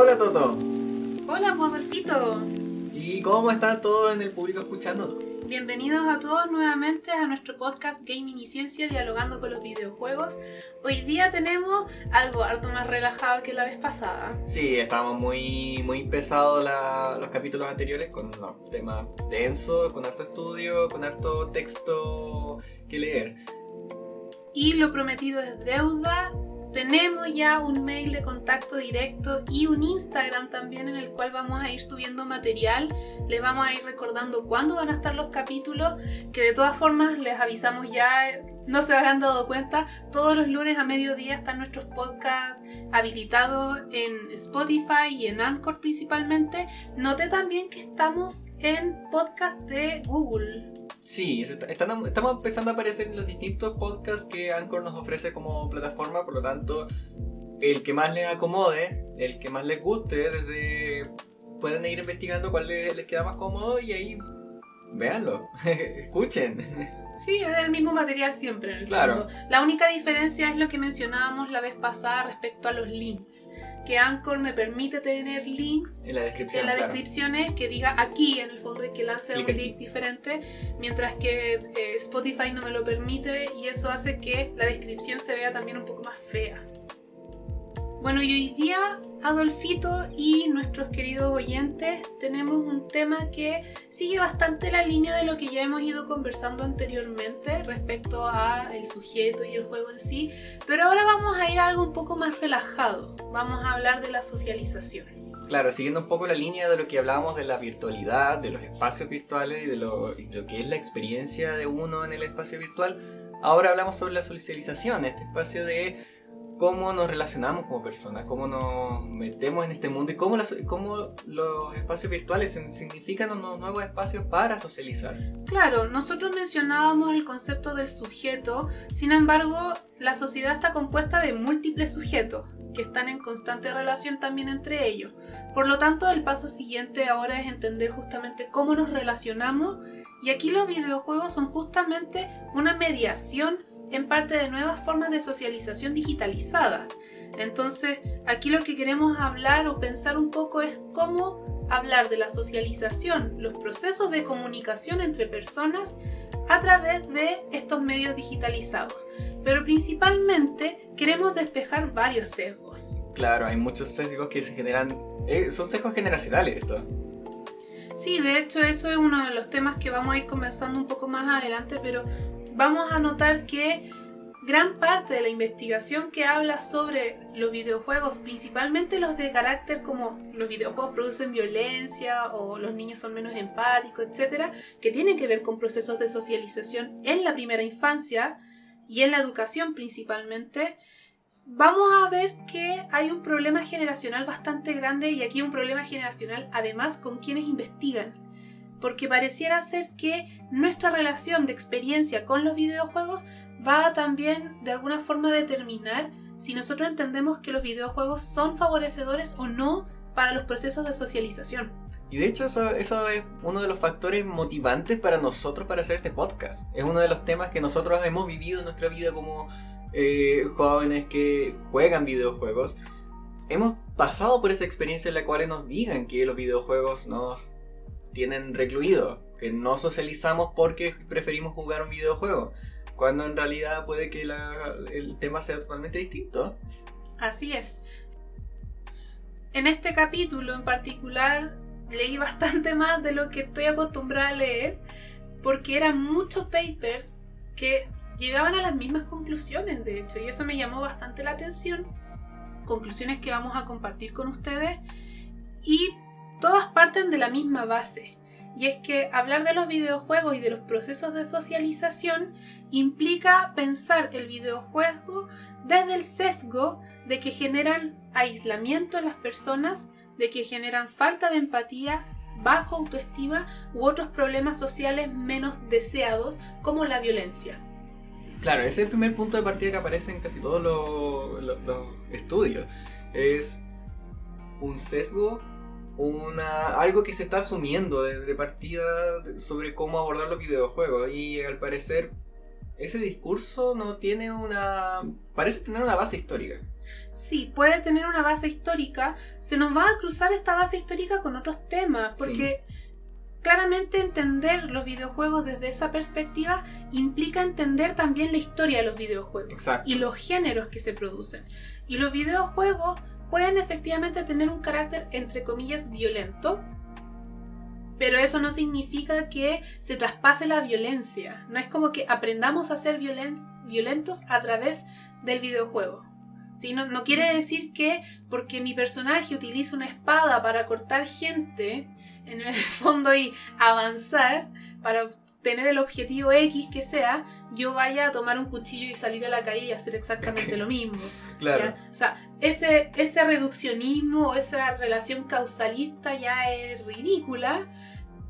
Hola Toto. Hola, Podolfito. ¿Y cómo están todos en el público escuchando? Bienvenidos a todos nuevamente a nuestro podcast Gaming y Ciencia Dialogando con los videojuegos. Hoy día tenemos algo harto más relajado que la vez pasada. Sí, estábamos muy, muy pesados la- los capítulos anteriores con unos temas densos, con harto estudio, con harto texto que leer. Y lo prometido es deuda. Tenemos ya un mail de contacto directo y un Instagram también en el cual vamos a ir subiendo material. Les vamos a ir recordando cuándo van a estar los capítulos, que de todas formas les avisamos ya, no se habrán dado cuenta, todos los lunes a mediodía están nuestros podcasts habilitados en Spotify y en Anchor principalmente. Noté también que estamos en podcast de Google. Sí, están- estamos empezando a aparecer en los distintos podcasts que Anchor nos ofrece como plataforma, por lo tanto, el que más les acomode, el que más les guste, desde pueden ir investigando cuál les, les queda más cómodo y ahí véanlo, escuchen. Sí, es el mismo material siempre en el Claro. fondo. La única diferencia es lo que mencionábamos la vez pasada respecto a los links. Que Anchor me permite tener links En la descripción. en claro. descripciones que diga aquí en el fondo y que lance un aquí. link diferente, mientras que eh, Spotify no me lo permite y eso hace que la descripción se vea también un poco más fea. Bueno, y hoy día Adolfito y nuestros queridos oyentes tenemos un tema que sigue bastante la línea de lo que ya hemos ido conversando anteriormente respecto a el sujeto y el juego en sí, pero ahora vamos a ir a algo un poco más relajado. Vamos a hablar de la socialización. Claro, siguiendo un poco la línea de lo que hablábamos de la virtualidad, de los espacios virtuales y de lo, y de lo que es la experiencia de uno en el espacio virtual, ahora hablamos sobre la socialización, este espacio de cómo nos relacionamos como personas, cómo nos metemos en este mundo y cómo, las- los espacios virtuales significan unos nuevos espacios para socializar. Claro, nosotros mencionábamos el concepto del sujeto, sin embargo, la sociedad está compuesta de múltiples sujetos que están en constante relación también entre ellos. Por lo tanto, el paso siguiente ahora es entender justamente cómo nos relacionamos y aquí los videojuegos son justamente una mediación en parte de nuevas formas de socialización digitalizadas. Entonces, aquí lo que queremos hablar o pensar un poco es cómo hablar de la socialización, los procesos de comunicación entre personas a través de estos medios digitalizados. Pero principalmente queremos despejar varios sesgos. Claro, hay muchos sesgos que se generan, eh, son sesgos generacionales esto. Sí, de hecho eso es uno de los temas que vamos a ir conversando un poco más adelante, pero vamos a notar que gran parte de la investigación que habla sobre los videojuegos, principalmente los de carácter como los videojuegos producen violencia o los niños son menos empáticos, etcétera, que tienen que ver con procesos de socialización en la primera infancia y en la educación principalmente, vamos a ver que hay un problema generacional bastante grande y aquí un problema generacional además con quienes investigan. Porque pareciera ser que nuestra relación de experiencia con los videojuegos va también de alguna forma a determinar si nosotros entendemos que los videojuegos son favorecedores o no para los procesos de socialización. Y de hecho eso, eso es uno de los factores motivantes para nosotros para hacer este podcast. Es uno de los temas que nosotros hemos vivido en nuestra vida como eh, jóvenes que juegan videojuegos. Hemos pasado por esa experiencia en la cual nos digan que los videojuegos nos tienen recluido, que no socializamos porque preferimos jugar un videojuego, cuando en realidad puede que la- el tema sea totalmente distinto. Así es. En este capítulo en particular leí bastante más de lo que estoy acostumbrada a leer porque eran muchos papers que llegaban a las mismas conclusiones, de hecho, y eso me llamó bastante la atención. Conclusiones que vamos a compartir con ustedes y todas parten de la misma base. Y es que hablar de los videojuegos y de los procesos de socialización implica pensar el videojuego desde el sesgo de que generan aislamiento en las personas, de que generan falta de empatía, bajo autoestima u otros problemas sociales menos deseados como la violencia. Claro, ese es el primer punto de partida que aparece en casi todos los, los- estudios. Es un sesgo, una, algo que se está asumiendo de, de partida sobre cómo abordar los videojuegos. Y al parecer ese discurso no tiene una... parece tener una base histórica. Sí, puede tener una base histórica. Se nos va a cruzar esta base histórica con otros temas, porque claramente entender los videojuegos desde esa perspectiva implica entender también la historia de los videojuegos y los géneros que se producen. Y los videojuegos pueden efectivamente tener un carácter, entre comillas, violento, pero eso no significa que se traspase la violencia. No es como que aprendamos a ser violentos a través del videojuego. No, no, quiere decir que porque mi personaje utiliza una espada para cortar gente, en el fondo y avanzar para tener el objetivo X que sea, yo vaya a tomar un cuchillo y salir a la calle y hacer exactamente lo mismo. Claro. O sea, ese, ese reduccionismo o esa relación causalista ya es ridícula,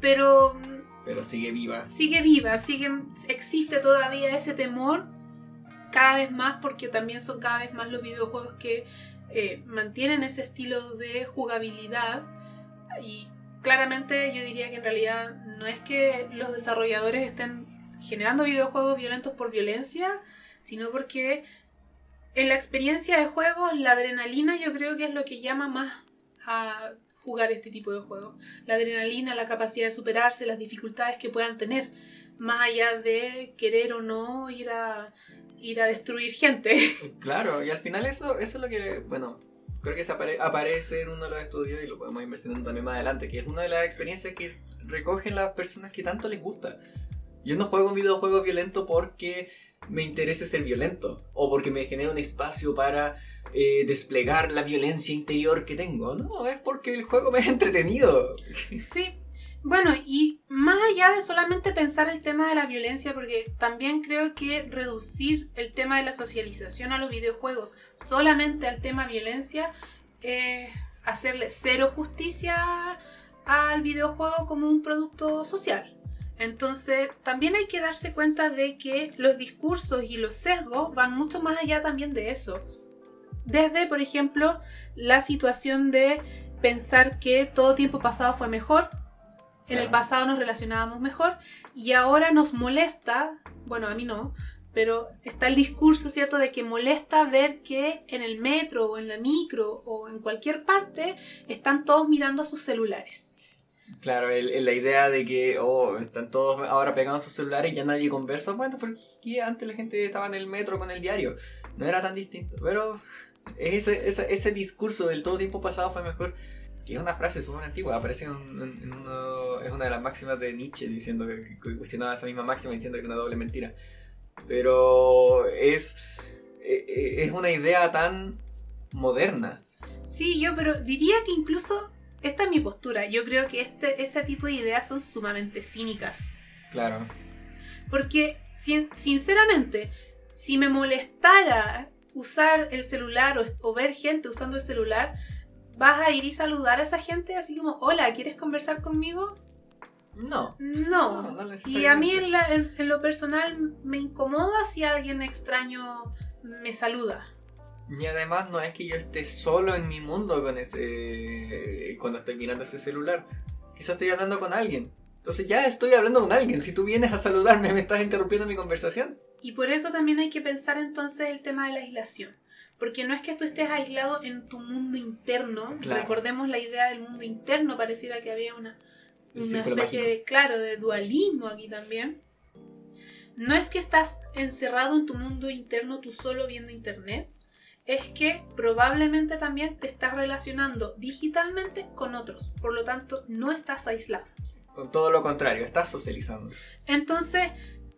pero... Pero sigue viva. Sigue viva, sigue, existe todavía ese temor cada vez más porque también son cada vez más los videojuegos que eh, mantienen ese estilo de jugabilidad y claramente yo diría que en realidad no es que los desarrolladores estén generando videojuegos violentos por violencia, sino porque en la experiencia de juegos la adrenalina yo creo que es lo que llama más a jugar este tipo de juegos. La adrenalina, la capacidad de superarse, las dificultades que puedan tener, más allá de querer o no ir a ir a destruir gente. Claro, y al final eso, eso es lo que, bueno, creo que se aparece en uno de los estudios y lo podemos ir mencionando también más adelante, que es una de las experiencias que recogen las personas que tanto les gusta. Yo no juego un videojuego violento porque me interese ser violento o porque me genera un espacio para eh, desplegar la violencia interior que tengo. No, es porque el juego me ha entretenido. Sí, bueno, y más allá de solamente pensar el tema de la violencia, porque también creo que reducir el tema de la socialización a los videojuegos solamente al tema violencia, es hacerle cero justicia al videojuego como un producto social. Entonces, también hay que darse cuenta de que los discursos y los sesgos van mucho más allá también de eso. Desde, por ejemplo, la situación de pensar que todo tiempo pasado fue mejor, en el pasado nos relacionábamos mejor y ahora nos molesta, bueno, a mí no, pero está el discurso, ¿cierto?, de que molesta ver que en el metro o en la micro o en cualquier parte están todos mirando a sus celulares. Claro, la idea de que oh, están todos ahora pegados a sus celulares y ya nadie conversa. Bueno, porque antes la gente estaba en el metro con el diario. No era tan distinto. Pero ese, ese, ese discurso del todo tiempo pasado fue mejor que es una frase súper antigua, aparece en, uno, es una de las máximas de Nietzsche diciendo que, cuestionaba esa misma máxima diciendo que era una doble mentira. Pero es, e, e, es una idea tan moderna. Sí, yo, pero diría que incluso esta es mi postura. Yo creo que este, ese tipo de ideas son sumamente cínicas. Claro. Porque, sinceramente, si me molestara usar el celular o ver gente usando el celular, ¿Vas a ir y saludar a esa gente así como, hola, ¿quieres conversar conmigo? No. No. y a mí en, lo personal me incomoda si alguien extraño me saluda. Y además no es que yo esté solo en mi mundo con ese cuando estoy mirando ese celular. Quizás estoy hablando con alguien. Entonces ya estoy hablando con alguien. Si tú vienes a saludarme, me estás interrumpiendo mi conversación. Y por eso también hay que pensar entonces el tema de la aislación. Porque no es que tú estés aislado en tu mundo interno. Recordemos la idea del mundo interno, pareciera que había una, una especie de, claro, de dualismo aquí también. No es que estás encerrado en tu mundo interno tú solo viendo internet, es que probablemente también te estás relacionando digitalmente con otros, por lo tanto no estás aislado. Con todo lo contrario, estás socializando. Entonces,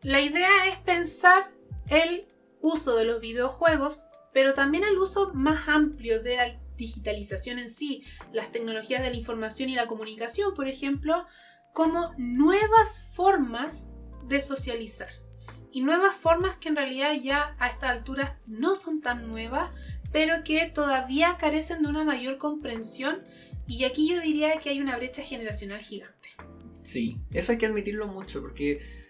la idea es pensar el uso de los videojuegos pero también el uso más amplio de la digitalización en sí, las tecnologías de la información y la comunicación, por ejemplo, como nuevas formas de socializar. Y nuevas formas que en realidad ya a esta altura no son tan nuevas, pero que todavía carecen de una mayor comprensión. Y aquí yo diría que hay una brecha generacional gigante. Sí, eso hay que admitirlo mucho, porque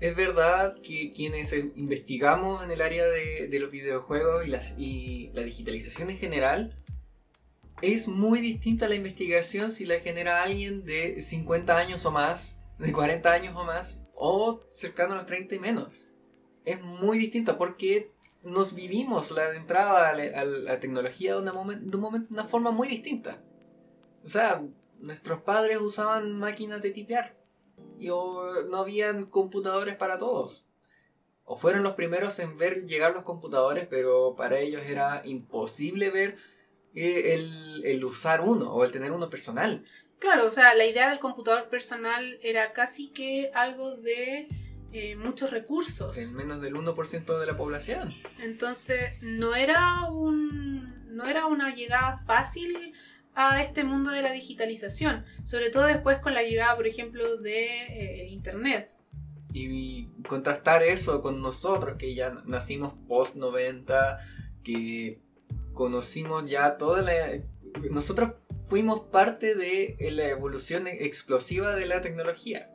es verdad que quienes investigamos en el área de, los videojuegos y, la digitalización en general, es muy distinta la investigación si la genera alguien de 50 años o más, de 40 años o más, o cercano a los 30 y menos. es muy distinta porque nos vivimos la entrada a la, tecnología de, una una forma muy distinta. O sea, nuestros padres usaban máquinas de tipear y o no habían computadores para todos. O fueron los primeros en ver llegar los computadores, pero para ellos era imposible ver eh, el, el usar uno o el tener uno personal. Claro, o sea, la idea del computador personal era casi que algo de eh, muchos recursos. En menos del 1% de la población. Entonces, no era un no era una llegada fácil a este mundo de la digitalización, sobre todo después con la llegada, por ejemplo, de eh, internet. Y contrastar eso con nosotros, que ya nacimos post 90, que conocimos ya toda la... Nosotros fuimos parte de la evolución explosiva de la tecnología.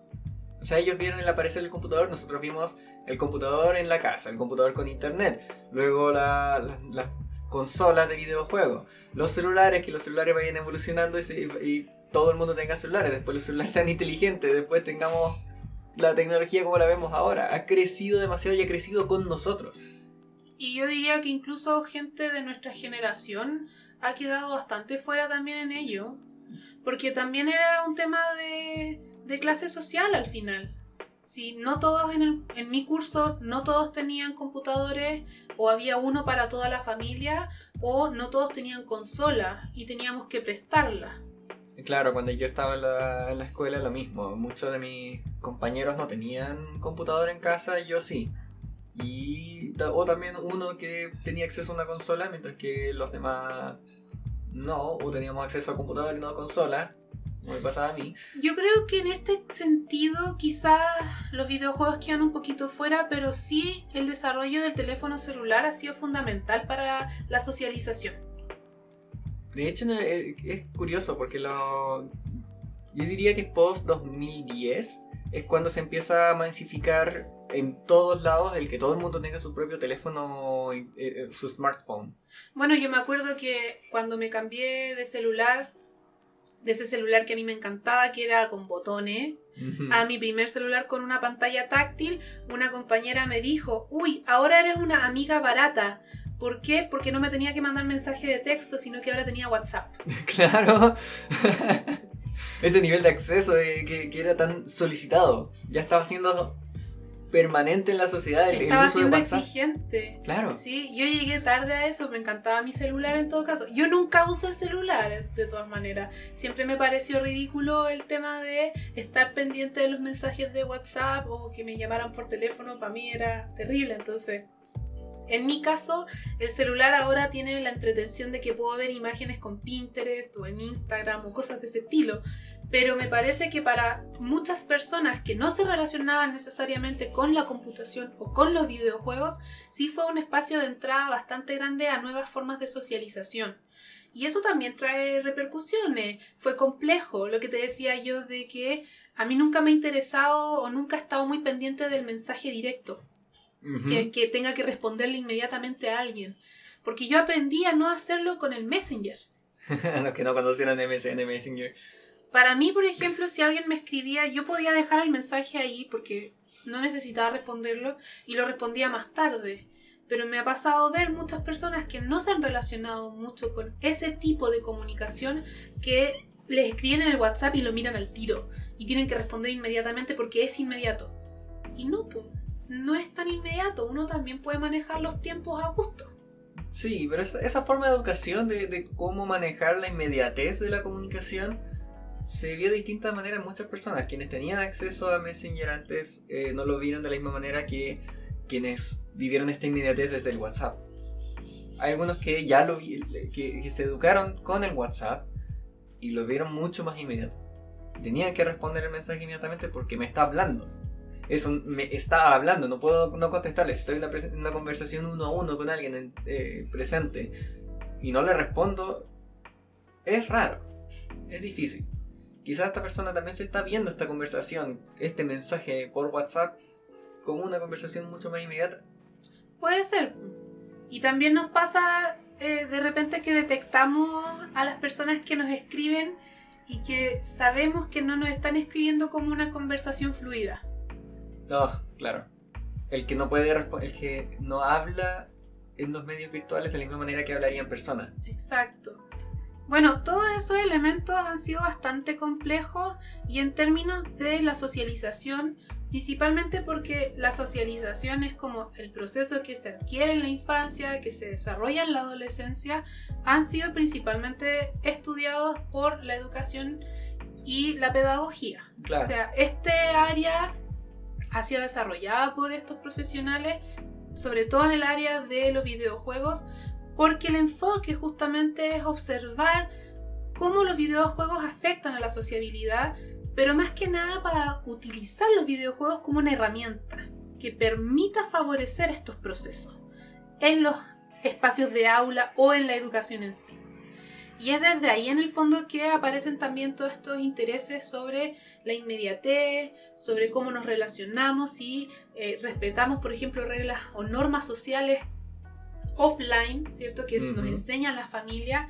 O sea, ellos vieron el aparecer del computador, nosotros vimos el computador en la casa, el computador con internet, luego la- la- las consolas de videojuegos, los celulares, que los celulares vayan evolucionando y, se- todo el mundo tenga celulares, después los celulares sean inteligentes, después tengamos la tecnología como la vemos ahora. Ha crecido demasiado y ha crecido con nosotros. Y yo diría que incluso gente de nuestra generación ha quedado bastante fuera también en ello, porque también era un tema de, de clase social al final. Si no todos en, el- en mi curso, no todos tenían computadores, o había uno para toda la familia, o no todos tenían consola y teníamos que prestarla. Claro, cuando yo estaba en la, en la escuela lo mismo. Muchos de mis compañeros no tenían computador en casa yo sí. Y, o también uno que tenía acceso a una consola, mientras que los demás no, o teníamos acceso a computador y no a consola, como me pasaba a mí. Yo creo que en este sentido quizás los videojuegos quedan un poquito fuera, pero sí el desarrollo del teléfono celular ha sido fundamental para la socialización. De hecho, eh, es curioso porque lo, yo diría que post 2010 es cuando se empieza a masificar en todos lados el que todo el mundo tenga su propio teléfono, eh, eh, su smartphone. Bueno, yo me acuerdo que cuando me cambié de celular, de ese celular que a mí me encantaba, que era con botones, a mi primer celular con una pantalla táctil, una compañera me dijo, uy, ahora eres una amiga barata. ¿Por qué? Porque no me tenía que mandar mensaje de texto, sino que ahora tenía WhatsApp. Claro. Ese nivel de acceso de- que, que era tan solicitado. Ya estaba siendo permanente en la sociedad el, el Estaba uso siendo exigente. Claro. Sí, yo llegué tarde a eso, me encantaba mi celular en todo caso. Yo nunca uso el celular, de todas maneras. Siempre me pareció ridículo el tema de estar pendiente de los mensajes de WhatsApp o que me llamaran por teléfono, para mí era terrible. Entonces, en mi caso, el celular ahora tiene la entretención de que puedo ver imágenes con Pinterest o en Instagram o cosas de ese estilo. Pero me parece que para muchas personas que no se relacionaban necesariamente con la computación o con los videojuegos, sí fue un espacio de entrada bastante grande a nuevas formas de socialización. Y eso también trae repercusiones. Fue complejo lo que te decía yo de que a mí nunca me ha interesado o nunca he estado muy pendiente del mensaje directo, que, que tenga que responderle inmediatamente a alguien. Porque yo aprendí a no hacerlo con el Messenger. Los que no conocieron MSN Messenger. Para mí, por ejemplo, si alguien me escribía, yo podía dejar el mensaje ahí porque no necesitaba responderlo y lo respondía más tarde. Pero me ha pasado ver muchas personas que no se han relacionado mucho con ese tipo de comunicación que les escriben en el WhatsApp y lo miran al tiro y tienen que responder inmediatamente porque es inmediato. Y no, no es tan inmediato, uno también puede manejar los tiempos a gusto. Sí, pero esa, forma de educación de cómo manejar la inmediatez de la comunicación se vio de distintas maneras en muchas personas. Quienes tenían acceso a Messenger antes eh, no lo vieron de la misma manera que quienes vivieron esta inmediatez desde el WhatsApp. Hay algunos que ya lo vi- que, que se educaron con el WhatsApp y lo vieron mucho más inmediato. Tenían que responder el mensaje inmediatamente porque me está hablando. Eso me está hablando, no puedo no contestarle. Estoy en una, una conversación uno a uno con alguien en- eh, presente y no le respondo, es raro, es difícil. Quizás esta persona también se está viendo esta conversación, este mensaje por WhatsApp, como una conversación mucho más inmediata. Puede ser. Y también nos pasa eh, de repente que detectamos a las personas que nos escriben y que sabemos que no nos están escribiendo como una conversación fluida. No, claro. el que no puede el que no habla en los medios virtuales de la misma manera que hablaría en persona. Exacto. Bueno, todos esos elementos han sido bastante complejos y en términos de la socialización, principalmente porque la socialización es como el proceso que se adquiere en la infancia, que se desarrolla en la adolescencia, han sido principalmente estudiados por la educación y la pedagogía. O sea, este área ha sido desarrollada por estos profesionales, sobre todo en el área de los videojuegos, porque el enfoque justamente es observar cómo los videojuegos afectan a la sociabilidad, pero más que nada para utilizar los videojuegos como una herramienta que permita favorecer estos procesos en los espacios de aula o en la educación en sí. Y es desde ahí en el fondo que aparecen también todos estos intereses sobre la inmediatez, sobre cómo nos relacionamos y eh, respetamos, por ejemplo, reglas o normas sociales offline, ¿cierto? Que nos enseñan la familia.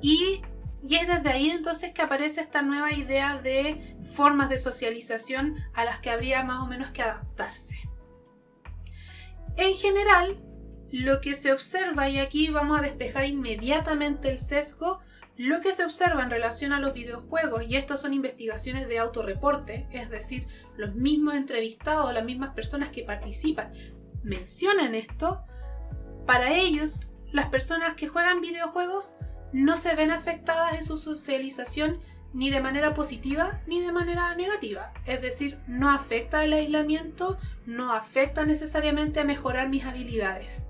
Y, y es desde ahí entonces que aparece esta nueva idea de formas de socialización a las que habría más o menos que adaptarse. En general, lo que se observa, y aquí vamos a despejar inmediatamente el sesgo, lo que se observa en relación a los videojuegos, y estas son investigaciones de autorreporte, es decir, los mismos entrevistados, las mismas personas que participan, mencionan esto, para ellos, las personas que juegan videojuegos no se ven afectadas en su socialización ni de manera positiva ni de manera negativa. Es decir, no afecta el aislamiento, no afecta necesariamente a mejorar mis habilidades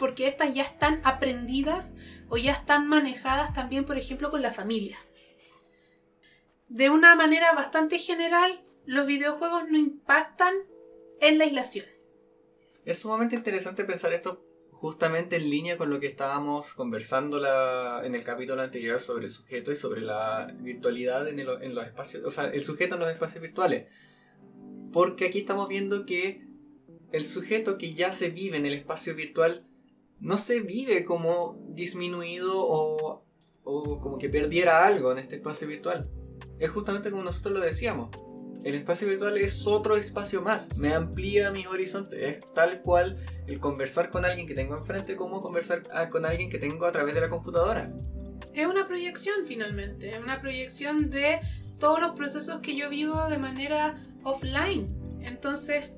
porque estas ya están aprendidas o ya están manejadas también, por ejemplo, con la familia. De una manera bastante general, los videojuegos no impactan en la aislación. Es sumamente interesante pensar esto justamente en línea con lo que estábamos conversando en el capítulo anterior sobre el sujeto y sobre la virtualidad en, en los espacios, o sea, el sujeto en los espacios virtuales. Porque aquí estamos viendo que el sujeto que ya se vive en el espacio virtual no se vive como disminuido o, como que perdiera algo en este espacio virtual. Es justamente como nosotros lo decíamos. El espacio virtual es otro espacio más, me amplía mis horizontes. Es tal cual el conversar con alguien que tengo enfrente como conversar ah, con alguien que tengo a través de la computadora. Es una proyección finalmente, es una proyección de todos los procesos que yo vivo de manera offline. Entonces,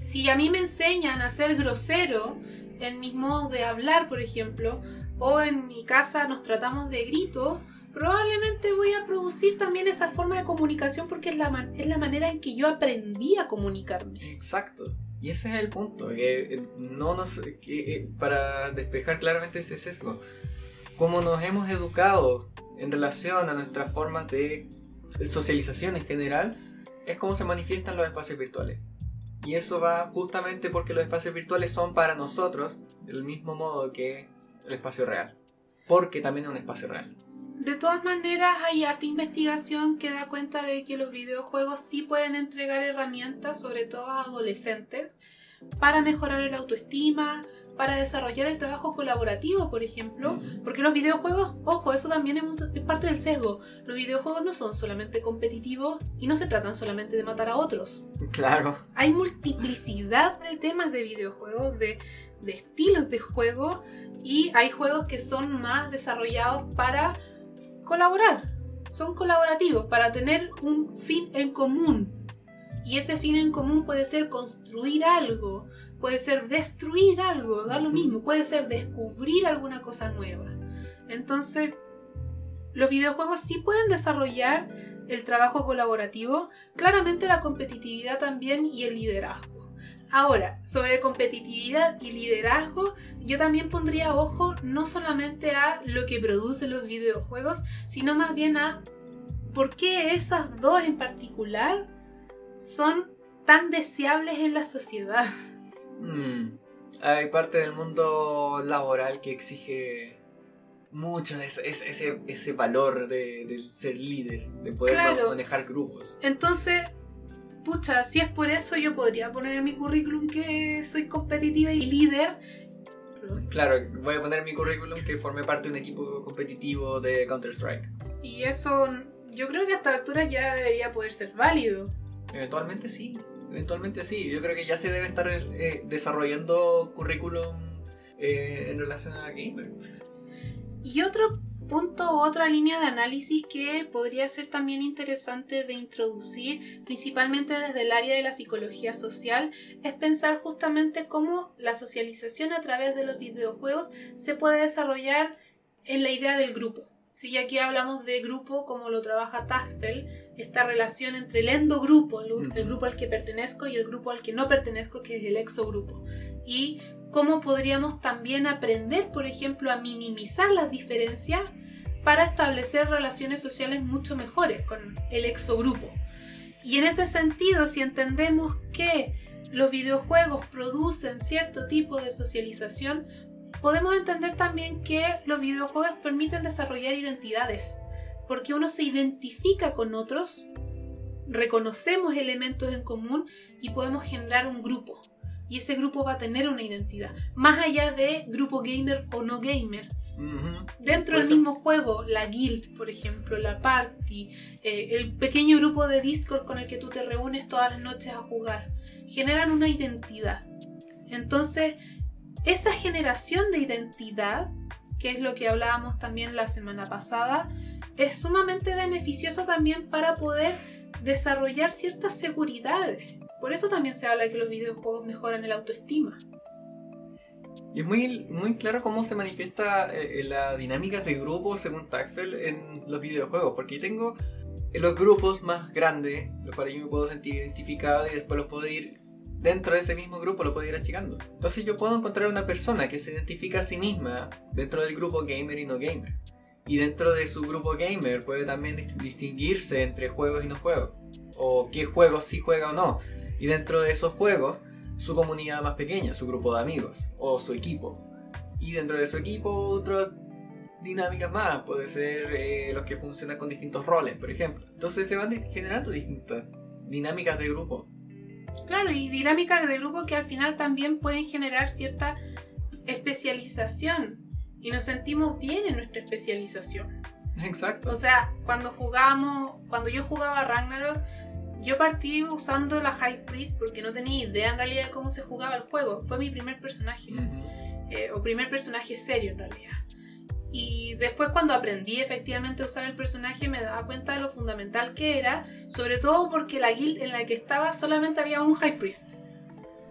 si a mí me enseñan a ser grosero, en mis modos de hablar, por ejemplo, o en mi casa nos tratamos de grito, probablemente voy a producir también esa forma de comunicación porque es la, es la manera en que yo aprendí a comunicarme. Exacto. Y ese es el punto, que eh, no nos, eh, para despejar claramente ese sesgo, como nos hemos educado en relación a nuestras formas de socialización en general, es como se manifiestan los espacios virtuales. Y eso va justamente porque los espacios virtuales son para nosotros del mismo modo que el espacio real. Porque también es un espacio real. De todas maneras, hay arte investigación que da cuenta de que los videojuegos sí pueden entregar herramientas, sobre todo a adolescentes, para mejorar el autoestima, para desarrollar el trabajo colaborativo, por ejemplo, porque los videojuegos, ojo, eso también es, parte del sesgo. Los videojuegos no son solamente competitivos y no se tratan solamente de matar a otros. Claro. Hay multiplicidad de temas de videojuegos, de, de estilos de juego y hay juegos que son más desarrollados para colaborar. Son colaborativos, para tener un fin en común. Y ese fin en común puede ser construir algo, puede ser destruir algo, da lo mismo, puede ser descubrir alguna cosa nueva. Entonces, los videojuegos sí pueden desarrollar el trabajo colaborativo, claramente la competitividad también y el liderazgo. Ahora, sobre competitividad y liderazgo, yo también pondría ojo no solamente a lo que producen los videojuegos, sino más bien a por qué esas dos de son tan deseables en la sociedad. Mm. Hay parte del mundo laboral que exige mucho de ese, ese, ese valor de, del ser líder, de poder manejar grupos. Entonces, pucha, si es por eso yo podría poner en mi currículum que soy competitiva y líder. Claro, voy a poner en mi currículum que formé parte de un equipo competitivo de Counter-Strike. Y eso yo creo que a esta altura ya debería poder ser válido. Eventualmente sí. eventualmente sí. Yo creo que ya se debe estar eh, desarrollando currículum eh, en relación a gamer. Y otro punto u otra línea de análisis que podría ser también interesante de introducir, principalmente desde el área de la psicología social, es pensar justamente cómo la socialización a través de los videojuegos se puede desarrollar en la idea del grupo. Si aquí hablamos de grupo, como lo trabaja Tagfel, esta relación entre el endogrupo, el, el grupo al que pertenezco, y el grupo al que no pertenezco, que es el exogrupo. Y cómo podríamos también aprender, por ejemplo, a minimizar las diferencias para establecer relaciones sociales mucho mejores con el exogrupo. Y en ese sentido, si entendemos que los videojuegos producen cierto tipo de socialización, podemos entender también que los videojuegos permiten desarrollar identidades, porque uno se identifica con otros, reconocemos elementos en común y podemos generar un grupo. Y ese grupo va a tener una identidad, más allá de grupo gamer o no gamer. Dentro del mismo juego, la guild, por ejemplo, la party, eh, el pequeño grupo de Discord con el que tú te reúnes todas las noches a jugar, generan una identidad. Entonces, esa generación de identidad, que es lo que hablábamos también la semana pasada, es sumamente beneficioso también para poder desarrollar ciertas seguridades. Por eso también se habla de que los videojuegos mejoran el autoestima. Y es muy, muy claro cómo se manifiesta eh, la dinámica de grupos según Tagfel en los videojuegos, porque tengo los grupos más grandes, los cuales yo me puedo sentir identificado y después los puedo ir dentro de ese mismo grupo, lo puedo ir achicando. Entonces yo puedo encontrar una persona que se identifica a sí misma dentro del grupo gamer y no gamer. Y dentro de su grupo gamer puede también distinguirse entre juegos y no juegos. O qué juegos sí juega o no. Y dentro de esos juegos su comunidad más pequeña, su grupo de amigos o su equipo. Y dentro de su equipo otras dinámicas más, puede ser eh, los que funcionan con distintos roles, por ejemplo. Entonces se van generando distintas dinámicas de grupo. Claro, y dinámicas de grupo que al final también pueden generar cierta especialización. Y nos sentimos bien en nuestra especialización. Exacto. O sea, cuando jugamos, cuando yo jugaba Ragnarok, yo partí usando la High Priest porque no tenía idea en realidad de cómo se jugaba el juego. Fue mi primer personaje. Eh, o primer personaje serio en realidad. Y después cuando aprendí efectivamente a usar el personaje me daba cuenta de lo fundamental que era, sobre todo porque la guild en la que estaba solamente había un High Priest.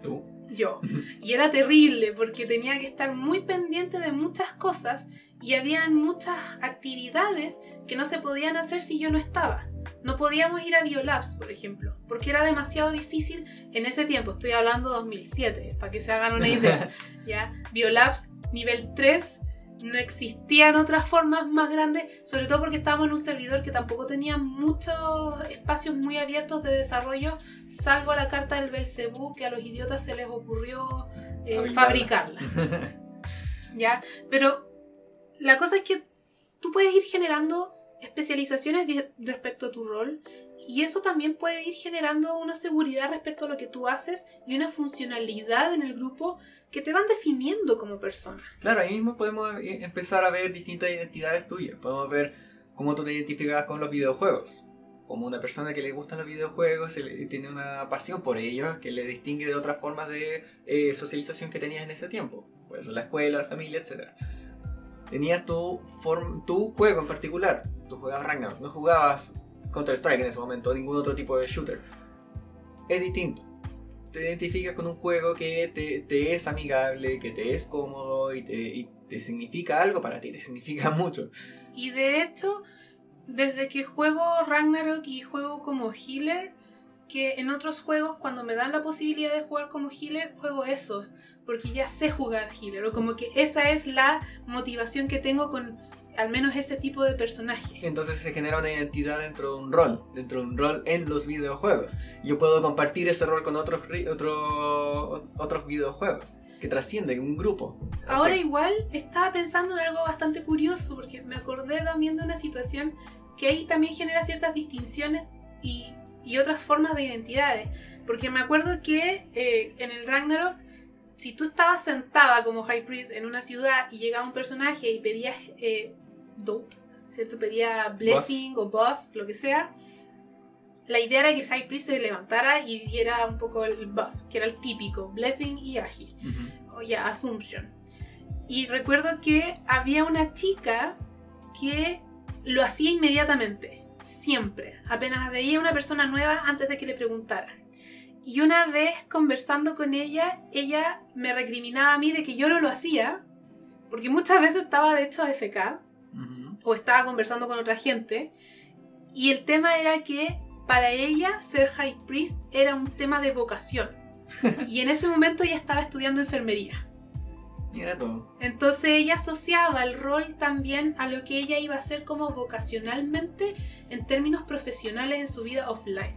¿Tú? Yo. Y era terrible porque tenía que estar muy pendiente de muchas cosas y habían muchas actividades que no se podían hacer si yo no estaba. No podíamos ir a Biolabs, por ejemplo, porque era demasiado difícil en ese tiempo. Estoy hablando 2007, para que se hagan una idea. ¿ya? Biolabs nivel 3 no existían otras formas más grandes, sobre todo porque estábamos en un servidor que tampoco tenía muchos espacios muy abiertos de desarrollo, salvo la carta del Belcebú que a los idiotas se les ocurrió eh, fabricarla. ¿Ya? Pero la cosa es que tú puedes ir generando especializaciones respecto a tu rol y eso también puede ir generando una seguridad respecto a lo que tú haces y una funcionalidad en el grupo que te van definiendo como persona. Claro, ahí mismo podemos eh, empezar a ver distintas identidades tuyas. Podemos ver cómo tú te identificas con los videojuegos. Como una persona que le gustan los videojuegos, tiene una pasión por ellos, que le distingue de otras formas de eh, socialización que tenías en ese tiempo. Pues la escuela, la familia, etc. Tenías tu, tu juego en particular. Tú jugabas Ragnarok, no jugabas Counter-Strike en ese momento, ningún otro tipo de shooter. Es distinto. Te identificas con un juego que te, es amigable, que te es cómodo y te, te significa algo para ti, te significa mucho. Y de hecho, desde que juego Ragnarok y juego como healer, que en otros juegos cuando me dan la posibilidad de jugar como healer, juego eso, porque ya sé jugar healer, o como que esa es la motivación que tengo con al menos ese tipo de personaje. Entonces se genera una identidad dentro de un rol, dentro de un rol en los videojuegos. Yo puedo compartir ese rol con otros, otros videojuegos que trascienden un grupo. Ahora igual estaba pensando en algo bastante curioso porque me acordé también de una situación que ahí también genera ciertas distinciones y, otras formas de identidades. Porque me acuerdo que eh, en el Ragnarok si tú estabas sentada como High Priest en una ciudad y llegaba un personaje y pedías eh, dope, ¿cierto? Pedía blessing o buff, lo que sea. la idea era que el High Priest se levantara y diera un poco el buff, que era el típico, Blessing y Agi, o ya, Assumption. Y recuerdo que había una chica que lo hacía inmediatamente, siempre. Apenas veía una persona nueva antes de que le preguntara. Y una vez conversando con ella, ella me recriminaba a mí de que yo no lo hacía, porque muchas veces estaba de hecho AFK, o estaba conversando con otra gente, y el tema era que para ella ser High Priest era un tema de vocación. y en ese momento ella estaba estudiando enfermería. Mira todo. Entonces ella asociaba el rol también a lo que ella iba a hacer como vocacionalmente en términos profesionales en su vida offline.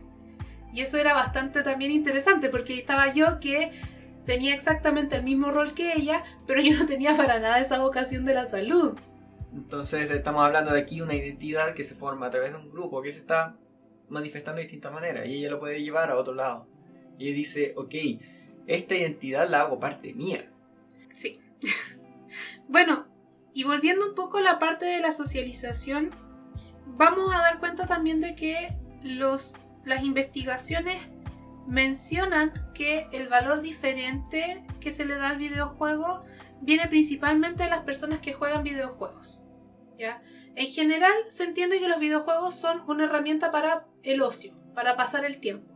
Y eso era bastante también interesante porque estaba yo que tenía exactamente el mismo rol que ella, pero yo no tenía para nada esa vocación de la salud. Entonces estamos hablando de aquí una identidad que se forma a través de un grupo que se está manifestando de distintas maneras y ella lo puede llevar a otro lado. Y ella dice, ok, esta identidad la hago parte mía. Sí. bueno, y volviendo un poco a la parte de la socialización, vamos a dar cuenta también de que los, las investigaciones mencionan que el valor diferente que se le da al videojuego viene principalmente de las personas que juegan videojuegos. En general se entiende que los videojuegos son una herramienta para el ocio, para pasar el tiempo.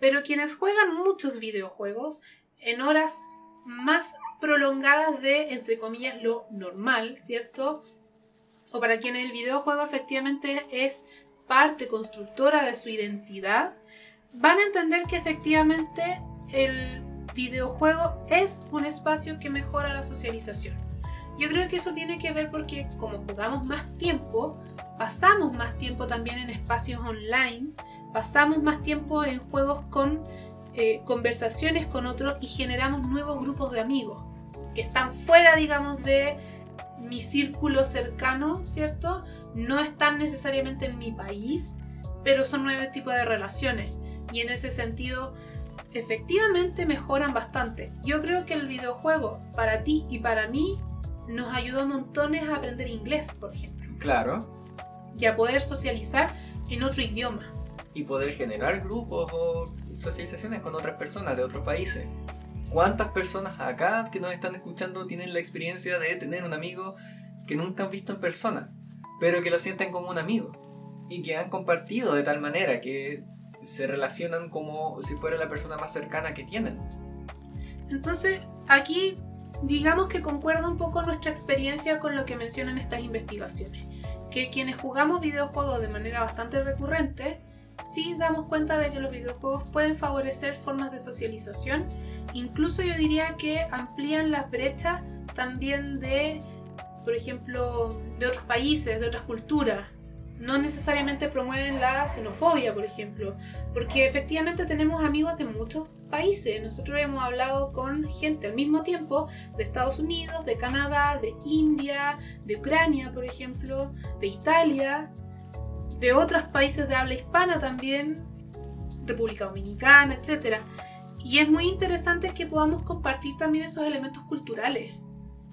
Pero quienes juegan muchos videojuegos en horas más prolongadas de, entre comillas, lo normal, ¿cierto? O para quienes el videojuego efectivamente es parte constructora de su identidad, van a entender que efectivamente el videojuego es un espacio que mejora la socialización. Yo creo que eso tiene que ver porque como jugamos más tiempo, pasamos más tiempo también en espacios online, pasamos más tiempo en juegos con eh, conversaciones con otros y generamos nuevos grupos de amigos que están fuera, digamos, de mi círculo cercano, ¿cierto? No están necesariamente en mi país, pero son nuevos tipos de relaciones. Y en ese sentido, efectivamente mejoran bastante. Yo creo que el videojuego, para ti y para mí, nos ayudó montones a aprender inglés, por ejemplo. Claro. Y a poder socializar en otro idioma. Y poder generar grupos o socializaciones con otras personas de otros países. ¿Cuántas personas acá que nos están escuchando tienen la experiencia de tener un amigo que nunca han visto en persona, pero que lo sienten como un amigo? Y que han compartido de tal manera que se relacionan como si fuera la persona más cercana que tienen. Entonces, aquí digamos que concuerda un poco nuestra experiencia con lo que mencionan estas investigaciones. Que quienes jugamos videojuegos de manera bastante recurrente, sí damos cuenta de que los videojuegos pueden favorecer formas de socialización Incluso yo diría que amplían las brechas también de, por ejemplo, de otros países, de otras culturas. No necesariamente promueven la xenofobia, por ejemplo, porque efectivamente tenemos amigos de muchos países. Nosotros hemos hablado con gente al mismo tiempo de Estados Unidos, de Canadá, de India, de Ucrania, por ejemplo, de Italia, de otros países de habla hispana también, República Dominicana, etcétera. Y es muy interesante que podamos compartir también esos elementos culturales,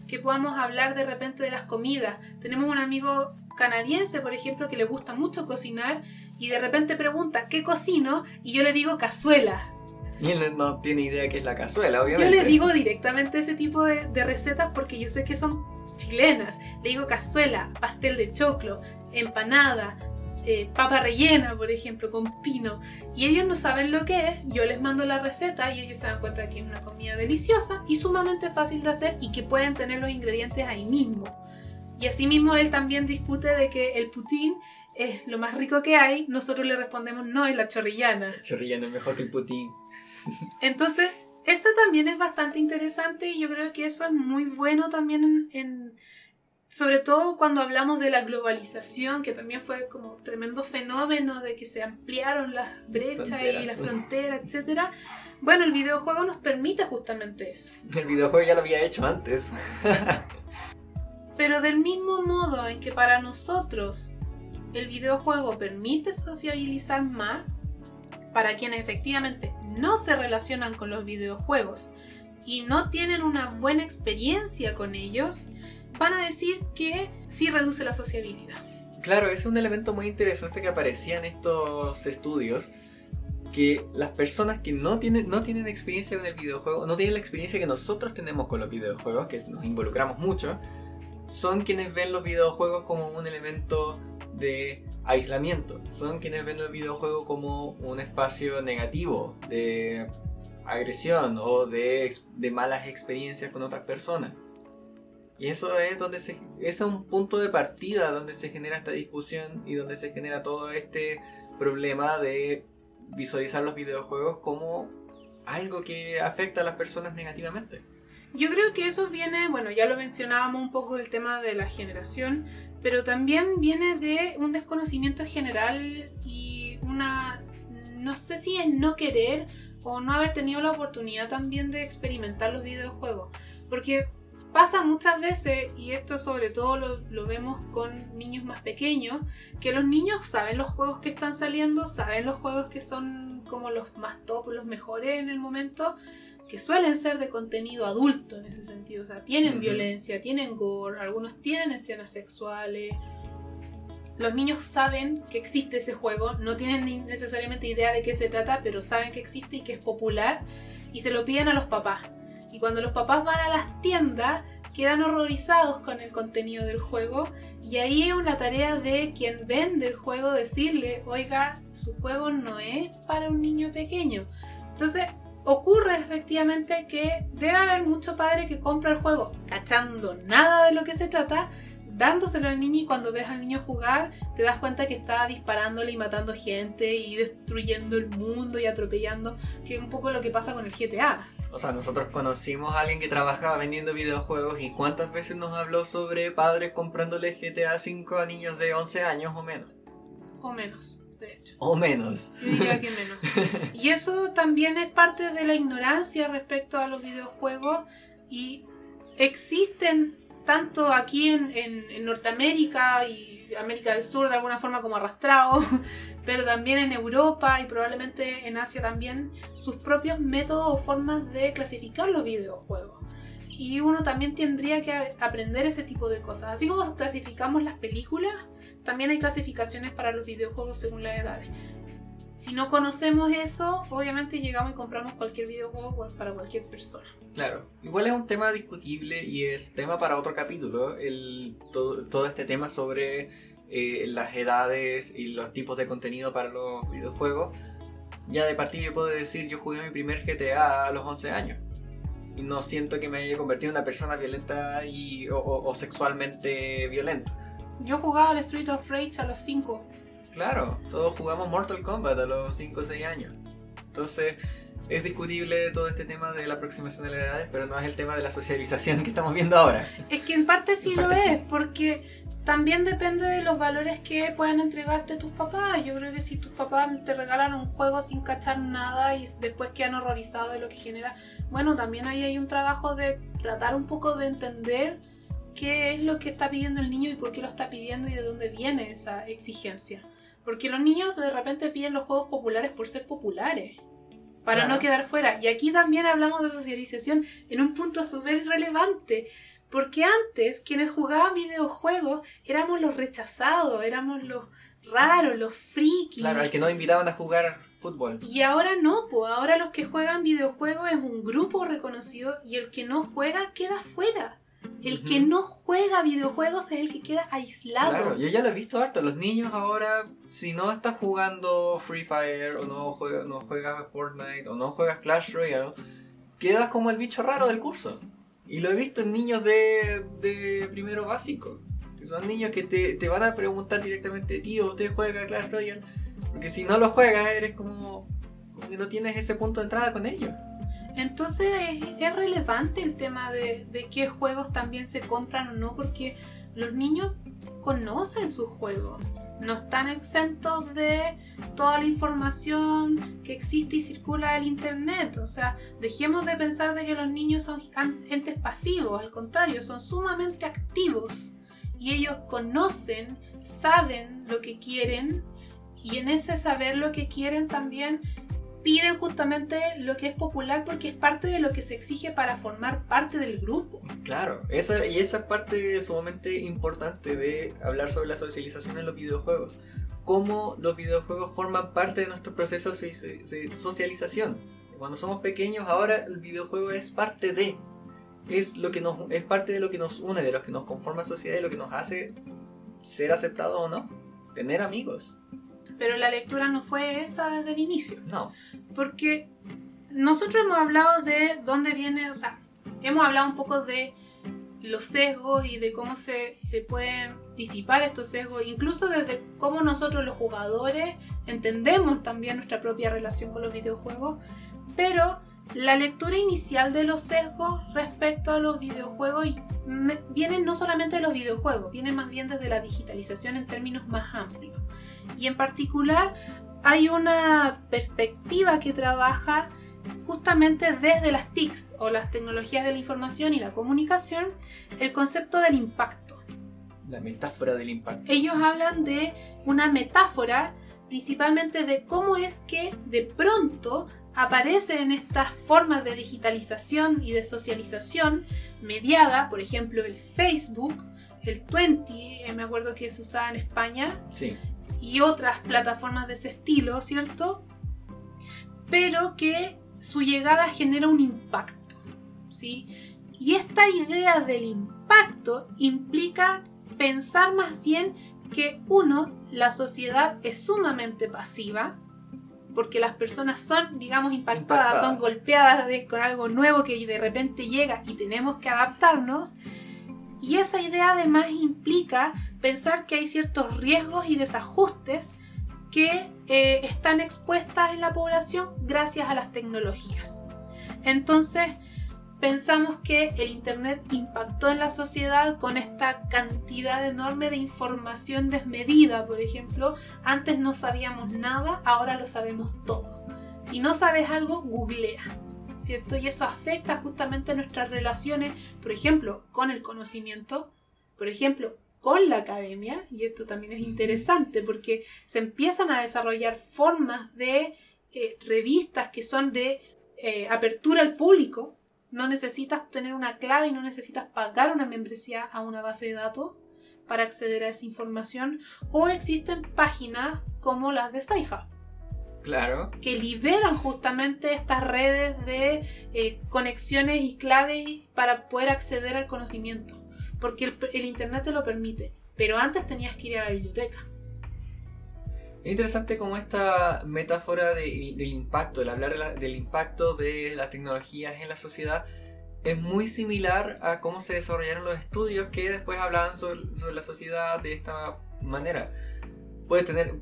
que podamos hablar de repente de las comidas. Tenemos un amigo canadiense, por ejemplo, que le gusta mucho cocinar y de repente pregunta, ¿qué cocino? Y yo le digo cazuela. Y él no tiene idea qué es la cazuela, obviamente. Yo le digo directamente ese tipo de, de recetas porque yo sé que son chilenas. Le digo cazuela, pastel de choclo, empanada, eh, papa rellena, por ejemplo, con pino, y ellos no saben lo que es, yo les mando la receta y ellos se dan cuenta que es una comida deliciosa y sumamente fácil de hacer y que pueden tener los ingredientes ahí mismo. Y asimismo él también discute de que el putín es lo más rico que hay, nosotros le respondemos no, es la chorrillana. La chorrillana es mejor que el putín. Entonces, eso también es bastante interesante y yo creo que eso es muy bueno también en sobre todo cuando hablamos de la globalización, que también fue como tremendo fenómeno de que se ampliaron las brechas y las fronteras, etc. Bueno, el videojuego nos permite justamente eso. El videojuego ya lo había hecho antes. Pero del mismo modo en que para nosotros el videojuego permite sociabilizar más, para quienes efectivamente no se relacionan con los videojuegos y no tienen una buena experiencia con ellos, van a decir que sí reduce la sociabilidad. Claro, es un elemento muy interesante que aparecía en estos estudios, que las personas que no tienen, no tienen experiencia con el videojuego, no tienen la experiencia que nosotros tenemos con los videojuegos, que nos involucramos mucho, son quienes ven los videojuegos como un elemento de aislamiento, son quienes ven el videojuego como un espacio negativo de agresión o de, de malas experiencias con otras personas. Y eso es donde se, es un punto de partida donde se genera esta discusión y donde se genera todo este problema de visualizar los videojuegos como algo que afecta a las personas negativamente. Yo creo que eso viene, bueno, ya lo mencionábamos un poco el tema de la generación, pero también viene de un desconocimiento general y una, no sé si es no querer o no haber tenido la oportunidad también de experimentar los videojuegos. Porque pasa muchas veces, y esto sobre todo lo, vemos con niños más pequeños, que los niños saben los juegos que están saliendo, saben los juegos que son como los más top, los mejores en el momento, que suelen ser de contenido adulto en ese sentido. O sea, tienen violencia, tienen gore, algunos tienen escenas sexuales. Los niños saben que existe ese juego, no tienen necesariamente idea de qué se trata, pero saben que existe y que es popular y se lo piden a los papás. Y cuando los papás van a las tiendas, quedan horrorizados con el contenido del juego y ahí es una tarea de quien vende el juego decirle, oiga, su juego no es para un niño pequeño. Entonces, ocurre efectivamente que debe haber mucho padre que compra el juego cachando nada de lo que se trata, dándoselo al niño y cuando ves al niño jugar te das cuenta que está disparándole y matando gente y destruyendo el mundo y atropellando, que es un poco lo que pasa con el GTA. O sea, nosotros conocimos a alguien que trabajaba vendiendo videojuegos y cuántas veces nos habló sobre padres comprándole GTA 5 a niños de 11 años o menos. O menos. O menos. Yo diría que menos. Y eso también es parte de la ignorancia respecto a los videojuegos y existen tanto aquí en, Norteamérica y América del Sur de alguna forma como arrastrados, pero también en Europa y probablemente en Asia también, sus propios métodos o formas de clasificar los videojuegos. Y uno también tendría que aprender ese tipo de cosas. Así como clasificamos las películas, también hay clasificaciones para los videojuegos según las edades. Si no conocemos eso, obviamente llegamos y compramos cualquier videojuego para cualquier persona. Claro, igual es un tema discutible y es tema para otro capítulo, el, todo, este tema sobre eh, las edades y los tipos de contenido para los videojuegos. Ya de partida yo puedo decir, yo jugué mi primer GTA a los 11 años. No siento que me haya convertido en una persona violenta y, o sexualmente violenta. Yo jugaba al Street of Rage a los 5. Claro, todos jugamos Mortal Kombat a los 5 o 6 años. Entonces, es discutible todo este tema de la aproximación de las edades, pero no es el tema de la socialización que estamos viendo ahora. Es que en parte sí lo es, porque también depende de los valores que puedan entregarte tus papás. Yo creo que si tus papás te regalan un juego sin cachar nada y después quedan horrorizados de lo que genera, bueno, también ahí hay un trabajo de tratar un poco de entender qué es lo que está pidiendo el niño y por qué lo está pidiendo y de dónde viene esa exigencia. Porque los niños de repente piden los juegos populares por ser populares, para no quedar fuera. Y aquí también hablamos de socialización en un punto súper relevante. Porque antes quienes jugaban videojuegos éramos los rechazados, éramos los raros, los frikis. Claro, al que no invitaban a jugar fútbol. Y ahora no, pues ahora los que juegan videojuegos es un grupo reconocido y el que no juega queda fuera. El que no juega videojuegos es el que queda aislado. Claro, yo ya lo he visto harto. Los niños ahora, si no estás jugando Free Fire, o no, juegas, no juegas Fortnite, o no juegas Clash Royale, quedas como el bicho raro del curso. Y lo he visto en niños de, de primero básico. Que son niños que te, te van a preguntar directamente, tío, ¿usted juega Clash Royale? Porque si no lo juegas, eres como, como que no tienes ese punto de entrada con ellos. Entonces es, relevante el tema de, qué juegos también se compran o no, porque los niños conocen sus juegos, no están exentos de toda la información que existe y circula en internet. O sea, dejemos de pensar de que los niños son entes pasivos, al contrario, son sumamente activos y ellos conocen, saben lo que quieren y en ese saber lo que quieren también piden justamente lo que es popular porque es parte de lo que se exige para formar parte del grupo. Claro, esa, y esa parte es sumamente importante de hablar sobre la socialización en los videojuegos. Cómo los videojuegos forman parte de nuestro proceso de socialización. Cuando somos pequeños, ahora el videojuego es parte de. Es, lo que nos, es parte de lo que nos une, de lo que nos conforma a sociedad y lo que nos hace ser aceptados o no. Tener amigos. Pero la lectura no fue esa desde el inicio. No. Porque nosotros hemos hablado de dónde viene, o sea, hemos hablado un poco de los sesgos y de cómo se, se pueden disipar estos sesgos, incluso desde cómo nosotros los jugadores entendemos también nuestra propia relación con los videojuegos, pero la lectura inicial de los sesgos respecto a los videojuegos viene no solamente de los videojuegos, viene más bien desde la digitalización en términos más amplios. Y en particular hay una perspectiva que trabaja justamente desde las TICs o las tecnologías de la información y la comunicación el concepto del impacto. La metáfora del impacto. Ellos hablan de una metáfora principalmente de cómo es que de pronto aparecen estas formas de digitalización y de socialización mediada, por ejemplo, el Facebook, el 20, eh, me acuerdo que se usaba en España, sí y otras plataformas de ese estilo, ¿cierto? Pero que su llegada genera un impacto, ¿sí? Y esta idea del impacto implica pensar más bien que uno, la sociedad es sumamente pasiva, porque las personas son, digamos, impactadas, son golpeadas con algo nuevo que de repente llega y tenemos que adaptarnos. Y esa idea además implica pensar que hay ciertos riesgos y desajustes que eh, están expuestas en la población gracias a las tecnologías. Entonces, pensamos que el Internet impactó en la sociedad con esta cantidad enorme de información desmedida, por ejemplo. Antes no sabíamos nada, ahora lo sabemos todo. Si no sabes algo, googlea. ¿Cierto? Y eso afecta justamente nuestras relaciones, por ejemplo, con el conocimiento, por ejemplo, con la academia, y esto también es interesante porque se empiezan a desarrollar formas de eh, revistas que son de eh, apertura al público. No necesitas tener una clave y no necesitas pagar una membresía a una base de datos para acceder a esa información. O existen páginas como las de Saiha. Claro. Que liberan justamente estas redes de eh, conexiones y claves para poder acceder al conocimiento porque el, Internet te lo permite, pero antes tenías que ir a la biblioteca. Es interesante como esta metáfora del impacto, el hablar del impacto de las tecnologías en la sociedad, es muy similar a cómo se desarrollaron los estudios que después hablaban sobre, la sociedad de esta manera. Puedes tener,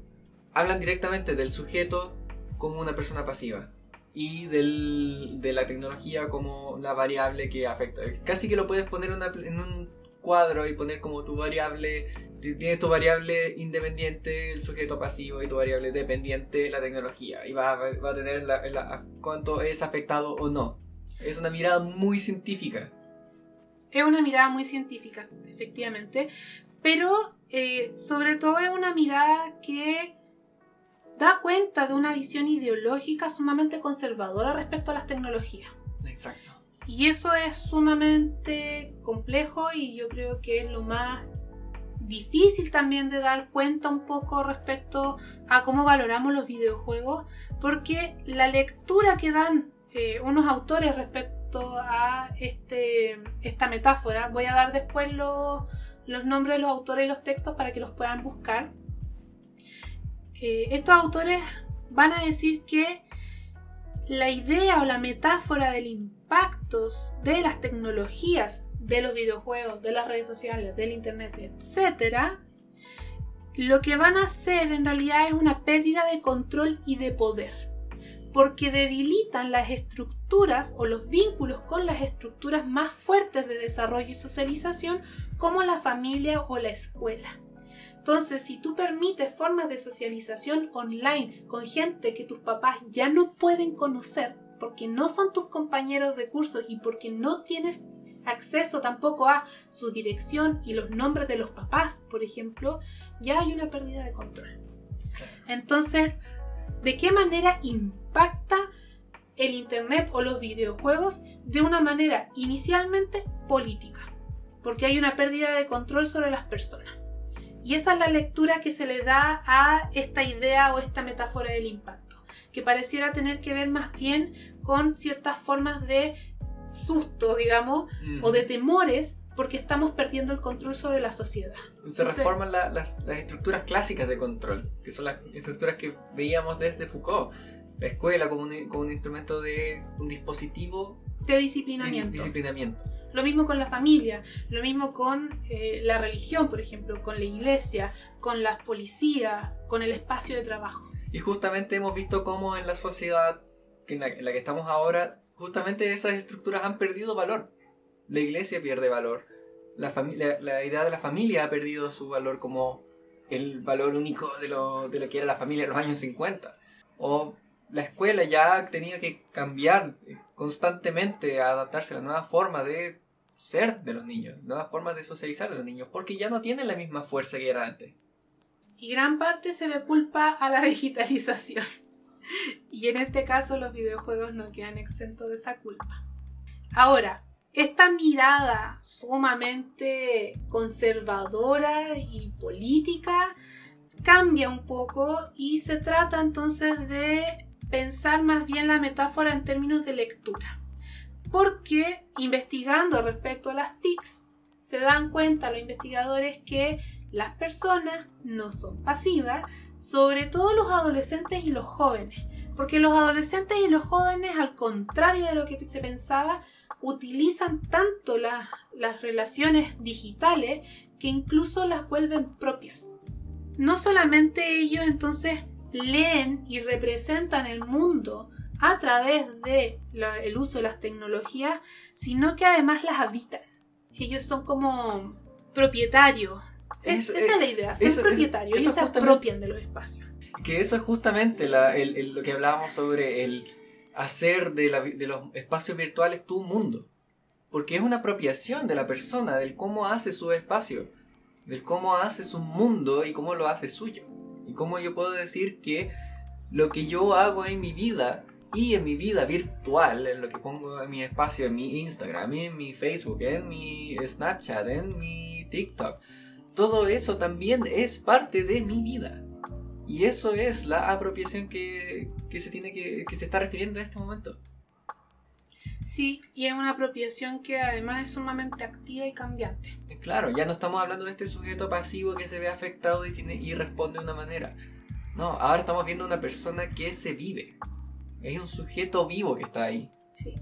hablan directamente del sujeto como una persona pasiva y de la tecnología como la variable que afecta. Casi que lo puedes poner en un cuadro y poner como tu variable, tienes tu variable independiente, el sujeto pasivo, y tu variable dependiente, la tecnología. Y va, va a tener la, cuánto es afectado o no. Es una mirada muy científica. Es una mirada muy científica, efectivamente. Pero eh, sobre todo es una mirada que da cuenta de una visión ideológica sumamente conservadora respecto a las tecnologías. Exacto. Y eso es sumamente complejo y yo creo que es lo más difícil también de dar cuenta un poco respecto a cómo valoramos los videojuegos, porque la lectura que dan eh, unos autores respecto a este, esta metáfora, voy a dar después los, nombres de los autores y los textos para que los puedan buscar. Eh, estos autores van a decir que la idea o la metáfora del impactos de las tecnologías, de los videojuegos, de las redes sociales, del internet, etc., lo que van a hacer en realidad es una pérdida de control y de poder, porque debilitan las estructuras o los vínculos con las estructuras más fuertes de desarrollo y socialización como la familia o la escuela. Entonces, si tú permites formas de socialización online con gente que tus papás ya no pueden conocer, porque no son tus compañeros de curso y porque no tienes acceso tampoco a su dirección y los nombres de los papás, por ejemplo, ya hay una pérdida de control. Entonces, de qué manera impacta el Internet o los videojuegos de una manera inicialmente política, porque hay una pérdida de control sobre las personas. Y esa es la lectura que se le da a esta idea o esta metáfora del impacto, que pareciera tener que ver más bien con ciertas formas de susto, digamos, o de temores porque estamos perdiendo el control sobre la sociedad. Se reforman las, estructuras clásicas de control, que son las estructuras que veíamos desde Foucault. La escuela como un, como un instrumento de un dispositivo de disciplinamiento. disciplinamiento. Lo mismo con la familia, lo mismo con eh, la religión, por ejemplo, con la iglesia, con las policías, con el espacio de trabajo. Y justamente hemos visto cómo en la sociedad en la que estamos ahora, justamente esas estructuras han perdido valor la iglesia pierde valor. La, la, idea de la familia ha perdido su valor como el valor único de lo, de lo que era la familia en los años 50. O la escuela ya ha tenido que cambiar constantemente, a adaptarse a la nueva forma de ser de los niños, nueva forma de socializar de los niños, porque ya no tienen la misma fuerza que era antes. Y gran parte se le culpa a la digitalización. y en este caso los videojuegos no quedan exentos de esa culpa. Ahora, esta mirada sumamente conservadora y política cambia un poco y se trata entonces de pensar más bien la metáfora en términos de lectura. Porque investigando respecto a las TICs, se dan cuenta los investigadores que las personas no son pasivas, sobre todo los adolescentes y los jóvenes. Porque los adolescentes y los jóvenes, al contrario de lo que se pensaba, utilizan tanto las relaciones digitales que incluso las vuelven propias. No solamente ellos entonces leen y representan el mundo a través del el uso de las tecnologías, sino que además las habitan. Ellos son como propietarios. esa es la idea, ser propietarios. Ellos se apropian de los espacios. Que eso es justamente lo que hablábamos sobre el hacer de, los espacios virtuales tu mundo. Porque es una apropiación de la persona, del cómo hace su espacio, del cómo hace su mundo y cómo lo hace suyo. Y cómo yo puedo decir que lo que yo hago en mi vida y en mi vida virtual, en lo que pongo en mi espacio, en mi Instagram, en mi Facebook, en mi Snapchat, en mi TikTok, todo eso también es parte de mi vida. Y eso es la apropiación que, se tiene que, que se está refiriendo en este momento. Sí, y es una apropiación que además es sumamente activa y cambiante. Claro, ya no estamos hablando de este sujeto pasivo que se ve afectado y, tiene, y responde de una manera. No, ahora estamos viendo una persona que se vive. Es un sujeto vivo que está ahí. Sí.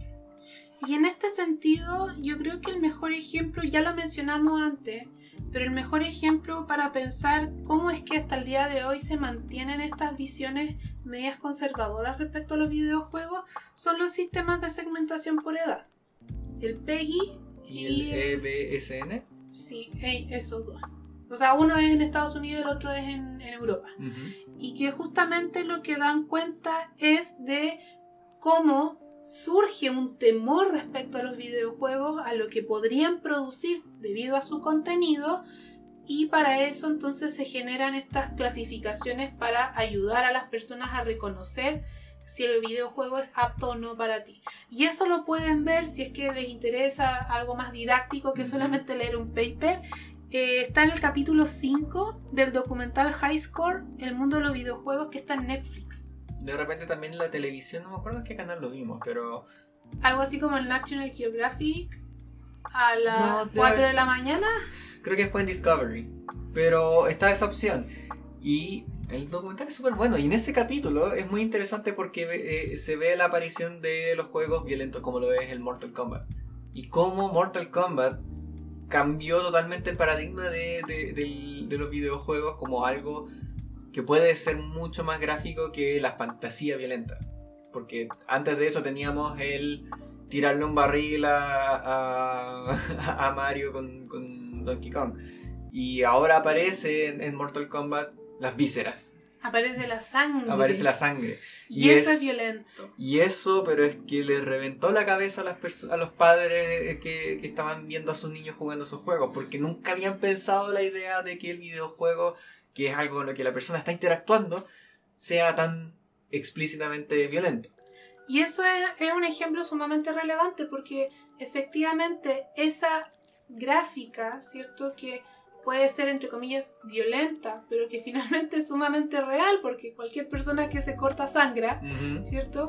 Y en este sentido, yo creo que el mejor ejemplo, ya lo mencionamos antes, pero el mejor ejemplo para pensar cómo es que hasta el día de hoy se mantienen estas visiones medias conservadoras respecto a los videojuegos son los sistemas de segmentación por edad. El PEGI y, el EBSN. Sí, esos dos. O sea, uno es en Estados Unidos y el otro es en, Europa. Y que justamente lo que dan cuenta es de cómo surge un temor respecto a los videojuegos, a lo que podrían producir debido a su contenido, y para eso entonces se generan estas clasificaciones para ayudar a las personas a reconocer si el videojuego es apto o no para ti. Y eso lo pueden ver si es que les interesa algo más didáctico que solamente leer un paper. Eh, está en el capítulo 5 del documental High Score, El mundo de los videojuegos, que está en Netflix de repente también la televisión, no me acuerdo en qué canal lo vimos, pero... Algo así como el National Geographic a las 4 de la mañana. Creo que fue en Discovery, pero está esa opción. Y el documental es súper bueno. Y en ese capítulo es muy interesante porque eh, se ve la aparición de los juegos violentos como lo es el Mortal Kombat. Y cómo Mortal Kombat cambió totalmente el paradigma de, de los videojuegos como algo que puede ser mucho más gráfico que la fantasía violenta. Porque antes de eso teníamos el tirarle un barril a, a, Mario con, con, Donkey Kong. Y ahora aparece en, Mortal Kombat las vísceras. Aparece la sangre. Aparece la sangre. Y, eso es, violento. Y eso, pero es que le reventó la cabeza a, las a los padres que, que, estaban viendo a sus niños jugando esos juegos, porque nunca habían pensado la idea de que el videojuego que es algo en lo que la persona está interactuando, sea tan explícitamente violento. Y eso es, un ejemplo sumamente relevante porque efectivamente esa gráfica, ¿cierto? Que puede ser, entre comillas, violenta, pero que finalmente es sumamente real porque cualquier persona que se corta sangra, ¿cierto?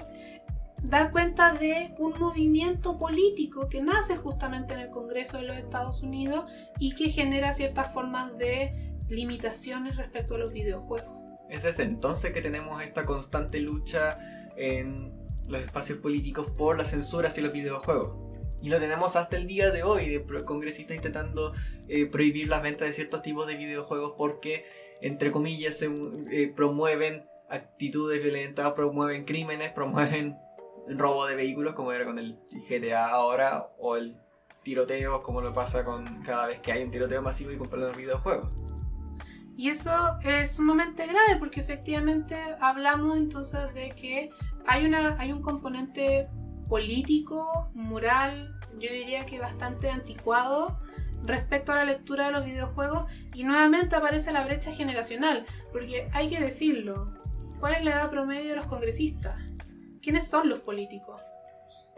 Da cuenta de un movimiento político que nace justamente en el Congreso de los Estados Unidos y que genera ciertas formas de limitaciones respecto a los videojuegos. Es desde entonces que tenemos esta constante lucha en los espacios políticos por la censura hacia los videojuegos. Y lo tenemos hasta el día de hoy, de congresistas intentando eh, prohibir las ventas de ciertos tipos de videojuegos porque, entre comillas, se eh, promueven actitudes violentas, promueven crímenes, promueven robo de vehículos, como era con el GTA ahora, o el tiroteo, como lo pasa con cada vez que hay un tiroteo masivo y compran los videojuegos. Y eso es sumamente grave porque efectivamente hablamos entonces de que hay, una, hay un componente político, moral, yo diría que bastante anticuado respecto a la lectura de los videojuegos y nuevamente aparece la brecha generacional, porque hay que decirlo, ¿cuál es la edad promedio de los congresistas? ¿Quiénes son los políticos?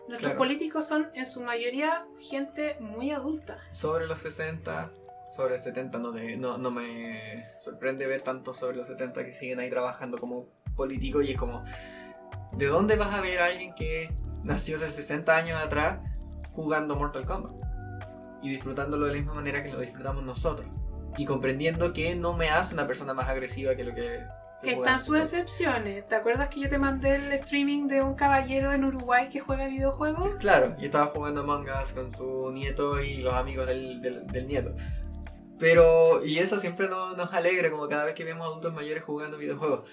Nuestros políticos son en su mayoría gente muy adulta. Sobre los 60, sobre 70 no, no, no, me sorprende ver tanto sobre los 70 que siguen ahí trabajando como políticos y es como, ¿de dónde vas a ver a alguien que nació hace 60 años atrás jugando Mortal Kombat? Y disfrutándolo de la misma manera que lo disfrutamos nosotros. Y comprendiendo que no me hace una persona más agresiva que lo que... Se Están sus excepciones. ¿Te acuerdas que yo te mandé el streaming de un caballero en Uruguay que juega videojuegos? Claro, y estaba jugando Among Us con su nieto y los amigos del, del nieto. Pero, y eso siempre nos, alegra, como cada vez que vemos adultos mayores jugando videojuegos.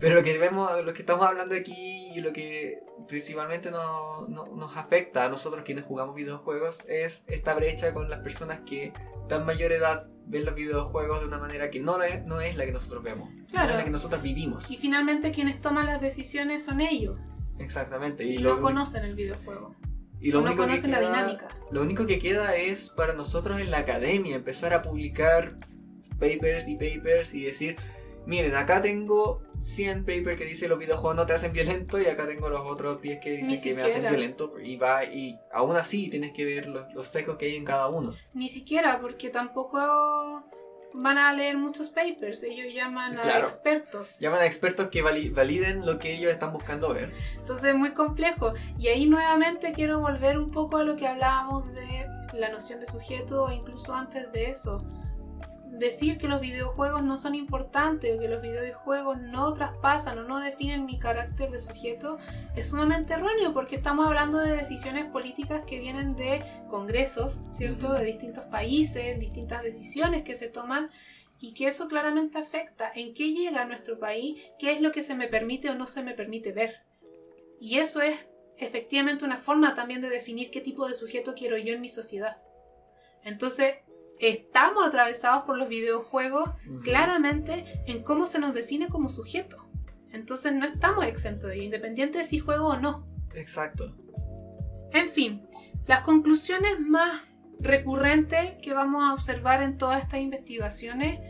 Pero lo que vemos, lo que estamos hablando aquí y lo que principalmente nos afecta a nosotros quienes jugamos videojuegos es esta brecha con las personas que tan mayor edad ven los videojuegos de una manera que no es, no es la que nosotros vemos, no es la que nosotros vivimos. Y finalmente quienes toman las decisiones son ellos. Exactamente. Y, no conocen el videojuego. Y lo único que queda, la dinámica. Lo único que queda es para nosotros en la academia empezar a publicar papers y papers y decir, miren, acá tengo 100 papers que dice los videojuegos no te hacen violento y acá tengo los otros 10 que dicen que me hacen violento y va y aún así tienes que ver los, los secos que hay en cada uno. Ni siquiera porque tampoco van a leer muchos papers, ellos llaman a expertos. Llaman a expertos que validen lo que ellos están buscando ver. Entonces es muy complejo. Y ahí nuevamente quiero volver un poco a lo que hablábamos de la noción de sujeto, incluso antes de eso decir que los videojuegos no son importantes o que los videojuegos no traspasan o no definen mi carácter de sujeto es sumamente erróneo porque estamos hablando de decisiones políticas que vienen de congresos, ¿cierto? De distintos países, distintas decisiones que se toman y que eso claramente afecta en qué llega a nuestro país, qué es lo que se me permite o no se me permite ver. Y eso es efectivamente una forma también de definir qué tipo de sujeto quiero yo en mi sociedad. Entonces, estamos atravesados por los videojuegos claramente en cómo se nos define como sujeto. Entonces no estamos exentos de ello, independiente de si juego o no. Exacto. En fin, las conclusiones más recurrentes que vamos a observar en todas estas investigaciones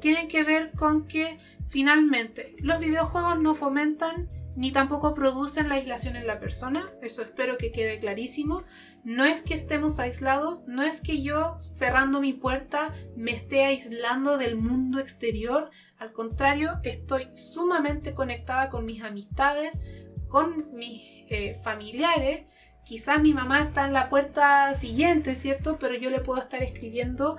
tienen que ver con que finalmente los videojuegos no fomentan ni tampoco producen la aislación en la persona, eso espero que quede clarísimo, no es que estemos aislados, no es que yo cerrando mi puerta me esté aislando del mundo exterior, al contrario, estoy sumamente conectada con mis amistades, con mis eh, familiares. Quizás mi mamá está en la puerta siguiente, ¿cierto? Pero yo le puedo estar escribiendo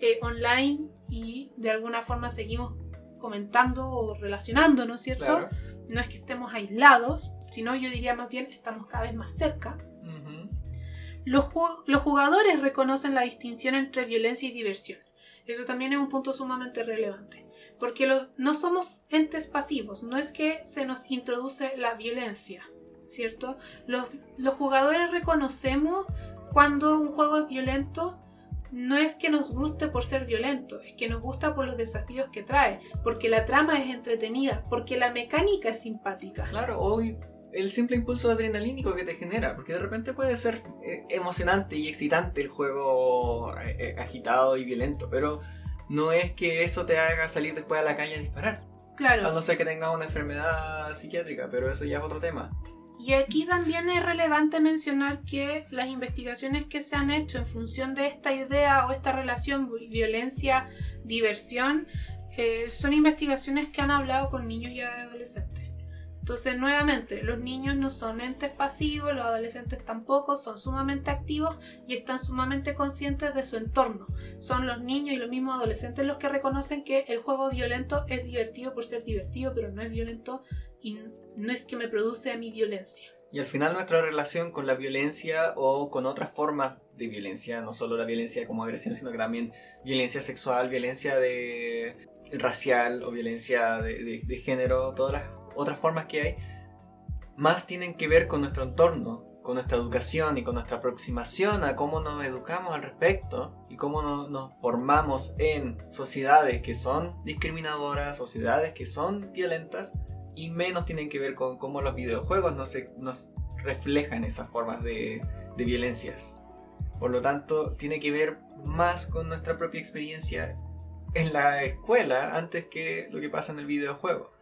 eh, online y de alguna forma seguimos comentando o relacionándonos, ¿cierto? No es que estemos aislados, sino yo diría más bien estamos cada vez más cerca. Los, jugadores reconocen la distinción entre violencia y diversión. Eso también es un punto sumamente relevante. Porque no somos entes pasivos, no es que se nos introduce la violencia, ¿cierto? Los, jugadores reconocemos cuando un juego es violento, no es que nos guste por ser violento, es que nos gusta por los desafíos que trae, porque la trama es entretenida, porque la mecánica es simpática. Claro, hoy el simple impulso adrenalínico que te genera, porque de repente puede ser eh, emocionante y excitante el juego eh, eh, agitado y violento, pero no es que eso te haga salir después a la calle a disparar. Claro. A no ser que tengas una enfermedad psiquiátrica, pero eso ya es otro tema. Y aquí también es relevante mencionar que las investigaciones que se han hecho en función de esta idea o esta relación violencia-diversión eh, son investigaciones que han hablado con niños y adolescentes. Entonces, nuevamente, los niños no son entes pasivos, los adolescentes tampoco, son sumamente activos y están sumamente conscientes de su entorno. Son los niños y los mismos adolescentes los que reconocen que el juego violento es divertido por ser divertido, pero no es violento y no es que me produce a mi violencia. Y al final nuestra relación con la violencia o con otras formas de violencia, no solo la violencia como agresión, sino que también violencia sexual, violencia de racial o violencia de, de género, todas las otras formas que hay, más tienen que ver con nuestro entorno, con nuestra educación y con nuestra aproximación a cómo nos educamos al respecto y cómo nos formamos en sociedades que son discriminadoras, sociedades que son violentas y menos tienen que ver con cómo los videojuegos nos, nos reflejan esas formas de, de violencias. Por lo tanto, tiene que ver más con nuestra propia experiencia en la escuela antes que lo que pasa en el videojuego.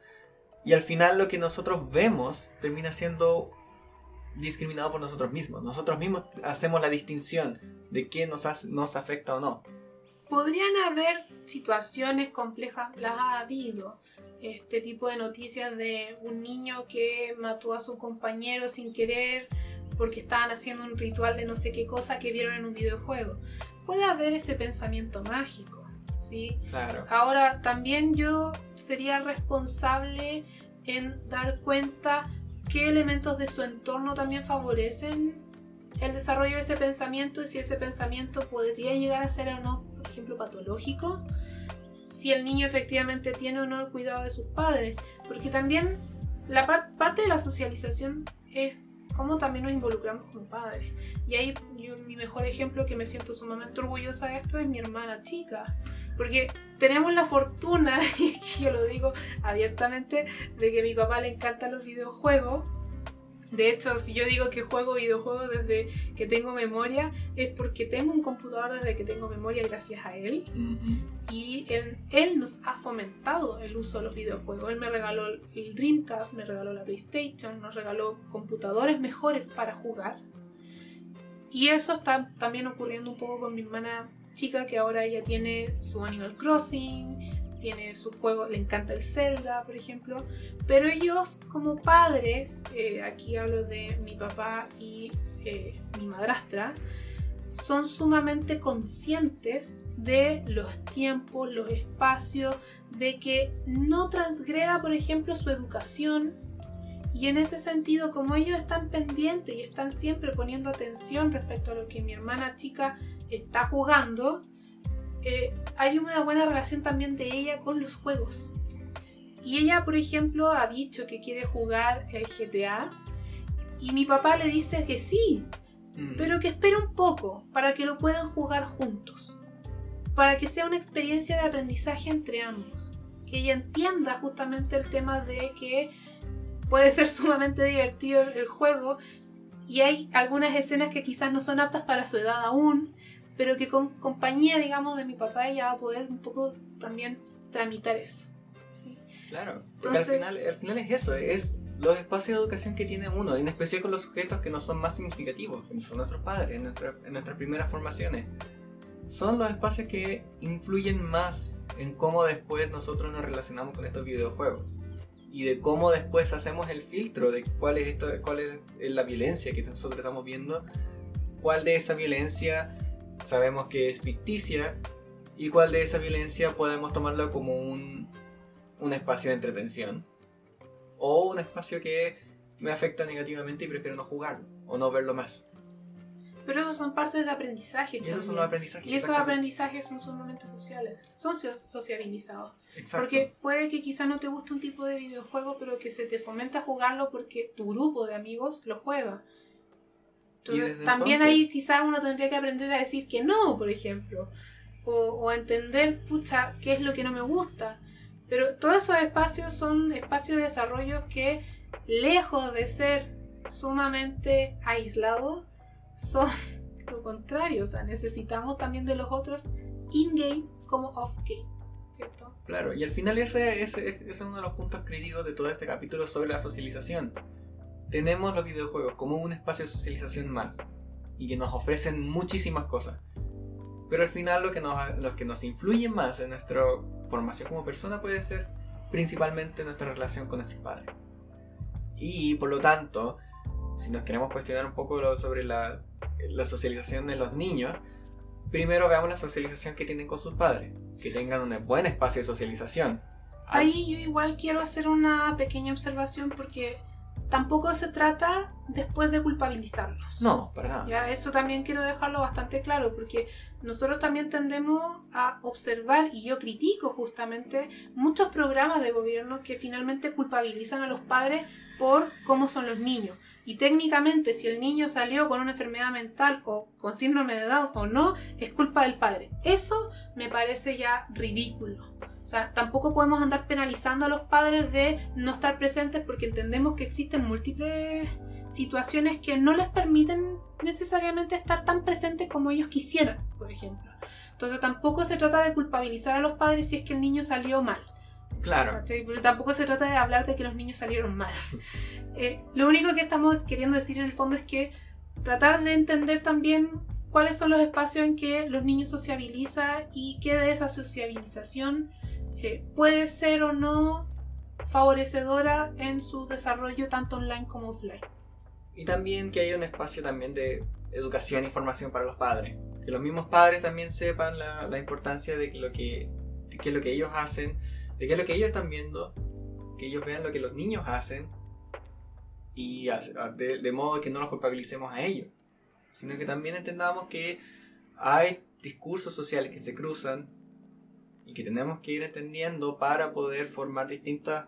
Y al final lo que nosotros vemos termina siendo discriminado por nosotros mismos. Nosotros mismos hacemos la distinción de qué nos, nos afecta o no. Podrían haber situaciones complejas, las ha habido. Este tipo de noticias de un niño que mató a su compañero sin querer porque estaban haciendo un ritual de no sé qué cosa que vieron en un videojuego. Puede haber ese pensamiento mágico ¿sí? Ahora, también yo sería responsable en dar cuenta qué elementos de su entorno también favorecen el desarrollo de ese pensamiento y si ese pensamiento podría llegar a ser o no, por ejemplo, patológico, si el niño efectivamente tiene o no el cuidado de sus padres, porque también la parte de la socialización es cómo también nos involucramos como padres. Y ahí mi mejor ejemplo que me siento sumamente orgullosa de esto es mi hermana chica. Porque tenemos la fortuna, y yo lo digo abiertamente, de que a mi papá le encantan los videojuegos. De hecho, si yo digo que juego videojuegos desde que tengo memoria, es porque tengo un computador desde que tengo memoria gracias a él. Y él, él, nos ha fomentado el uso de los videojuegos. Él me regaló el Dreamcast, me regaló la PlayStation, nos regaló computadores mejores para jugar. Y eso está también ocurriendo un poco con mi hermana chica que ahora ella tiene su Animal Crossing, tiene su juego, le encanta el Zelda, por ejemplo, pero ellos como padres, eh, aquí hablo de mi papá y eh, mi madrastra, son sumamente conscientes de los tiempos, los espacios, de que no transgreda, por ejemplo, su educación. Y en ese sentido, como ellos están pendientes y están siempre poniendo atención respecto a lo que mi hermana chica está jugando, eh, hay una buena relación también de ella con los juegos. Y ella, por ejemplo, ha dicho que quiere jugar el GTA y mi papá le dice que sí, mm. pero que espere un poco para que lo puedan jugar juntos, para que sea una experiencia de aprendizaje entre ambos, que ella entienda justamente el tema de que puede ser sumamente divertido el juego y hay algunas escenas que quizás no son aptas para su edad aún, pero que con compañía, digamos, de mi papá ella va a poder un poco también tramitar eso. Claro, porque al, final, al final es eso, es los espacios de educación que tiene uno, en especial con los sujetos que no son más significativos, que son nuestros padres, en, en nuestras primeras formaciones. Son los espacios que influyen más en cómo después nosotros nos relacionamos con estos videojuegos y de cómo después hacemos el filtro de cuál es, esto, cuál es la violencia que nosotros estamos viendo, cuál de esa violencia sabemos que es ficticia y cuál de esa violencia podemos tomarlo como un, un espacio de entretención o un espacio que me afecta negativamente y prefiero no jugarlo o no verlo más. Pero esos son partes de aprendizaje. Y esos son los aprendizajes. Y esos aprendizajes son sumamente sociales. Son sociabilizados. Porque puede que quizá no te guste un tipo de videojuego, pero que se te fomenta jugarlo porque tu grupo de amigos lo juega. Entonces, también ahí quizás uno tendría que aprender a decir que no, por ejemplo. O, o entender, pucha, qué es lo que no me gusta. Pero todos esos espacios son espacios de desarrollo que, lejos de ser sumamente aislados, son lo contrario. O sea, necesitamos también de los otros in-game como off-game. ¿cierto? Claro, y al final ese, ese, ese es uno de los puntos críticos de todo este capítulo sobre la socialización. Tenemos los videojuegos como un espacio de socialización más y que nos ofrecen muchísimas cosas. Pero al final lo que nos, lo que nos influye más en nuestra formación como persona puede ser principalmente nuestra relación con nuestros padres. Y por lo tanto, si nos queremos cuestionar un poco sobre la, la socialización de los niños, primero veamos la socialización que tienen con sus padres, que tengan un buen espacio de socialización. Ahí yo igual quiero hacer una pequeña observación porque tampoco se trata después de culpabilizarlos. No, para nada. Ya, eso también quiero dejarlo bastante claro, porque nosotros también tendemos a observar, y yo critico justamente, muchos programas de gobierno que finalmente culpabilizan a los padres por cómo son los niños. Y técnicamente, si el niño salió con una enfermedad mental o con síndrome de Down o no, es culpa del padre. Eso me parece ya ridículo. O sea, tampoco podemos andar penalizando a los padres de no estar presentes porque entendemos que existen múltiples situaciones que no les permiten necesariamente estar tan presentes como ellos quisieran, por ejemplo. Entonces tampoco se trata de culpabilizar a los padres si es que el niño salió mal. Claro. Pero tampoco se trata de hablar de que los niños salieron mal. Eh, lo único que estamos queriendo decir en el fondo es que tratar de entender también cuáles son los espacios en que los niños sociabilizan y qué de esa sociabilización eh, puede ser o no favorecedora en su desarrollo tanto online como offline. Y también que haya un espacio también de educación e información para los padres. Que los mismos padres también sepan la, importancia de que lo que, de qué es lo que ellos hacen, de qué es lo que ellos están viendo, que ellos vean lo que los niños hacen y de, de modo que no los culpabilicemos a ellos, sino que también entendamos que hay discursos sociales que se cruzan y que tenemos que ir entendiendo para poder formar distintas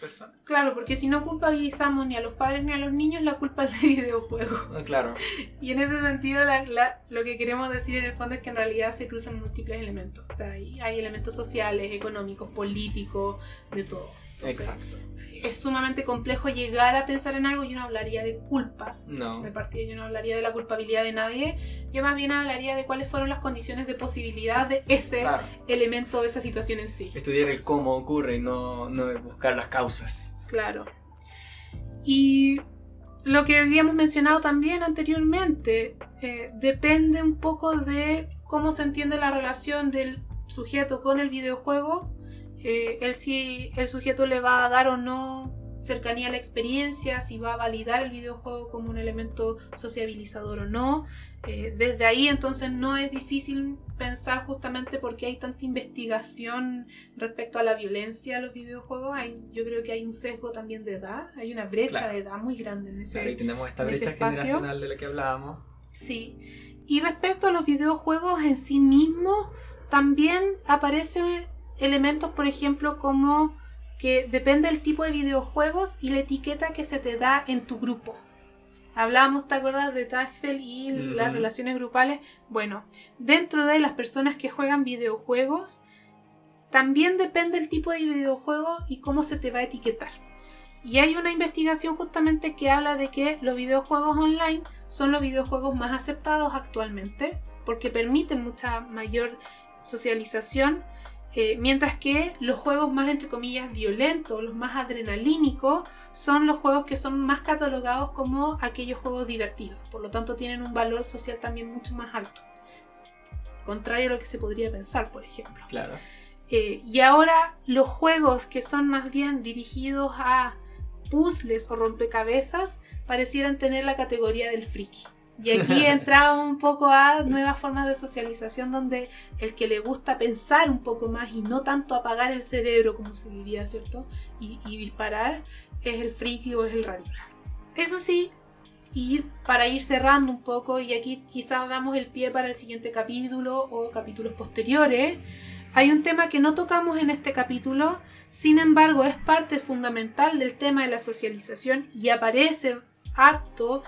personas. Claro, porque si no culpabilizamos ni a los padres ni a los niños, la culpa es del videojuego. Ah, Claro, Y en ese sentido, la- la- lo que queremos decir en el fondo es que en realidad se cruzan múltiples elementos. O sea, hay, hay elementos sociales, económicos, políticos, de todo. Entonces, exacto. Es sumamente complejo llegar a pensar en algo. Yo no hablaría de culpas. No, De partida, yo no hablaría de la culpabilidad de nadie. Yo más bien hablaría de cuáles fueron las condiciones de posibilidad de ese claro. elemento, de esa situación en sí. Estudiar el cómo ocurre y no, no buscar las causas. Claro. Y lo que habíamos mencionado también anteriormente, eh, depende un poco de cómo se entiende la relación del sujeto con el videojuego, eh, el si el sujeto le va a dar o no cercanía a la experiencia, si va a validar el videojuego como un elemento sociabilizador o no. Eh, desde ahí entonces no es difícil pensar justamente porque hay tanta investigación respecto a la violencia de los videojuegos. Hay, yo creo que hay un sesgo también de edad, hay una brecha Claro. de edad muy grande en ese Claro, y tenemos esta brecha generacional de la que hablábamos. Sí. Y respecto a los videojuegos en sí mismos, también aparecen elementos, por ejemplo, como que depende del tipo de videojuegos y la etiqueta que se te da en tu grupo. Hablábamos, ¿te acuerdas de Tagfel y las relaciones grupales? Bueno, dentro de las personas que juegan videojuegos, también depende el tipo de videojuego y cómo se te va a etiquetar. Y hay una investigación justamente que habla de que los videojuegos online son los videojuegos más aceptados actualmente porque permiten mucha mayor socialización, eh, mientras que los juegos más entre comillas violentos, los más adrenalínicos, son los juegos que son más catalogados como aquellos juegos divertidos. Por lo tanto tienen un valor social también mucho más alto. Contrario a lo que se podría pensar, por ejemplo. Claro. Eh, y ahora los juegos que son más bien dirigidos a puzzles o rompecabezas parecieran tener la categoría del friki. Y aquí entramos un poco a nuevas formas de socialización donde el que le gusta pensar un poco más y no tanto apagar el cerebro, como se diría, ¿cierto? Y, y disparar, es el friki o es el rarito. Eso sí, y para ir cerrando un poco, y aquí quizás damos el pie para el siguiente capítulo o capítulos posteriores, hay un tema que no tocamos en este capítulo, sin embargo es parte fundamental del tema de la socialización y aparece harto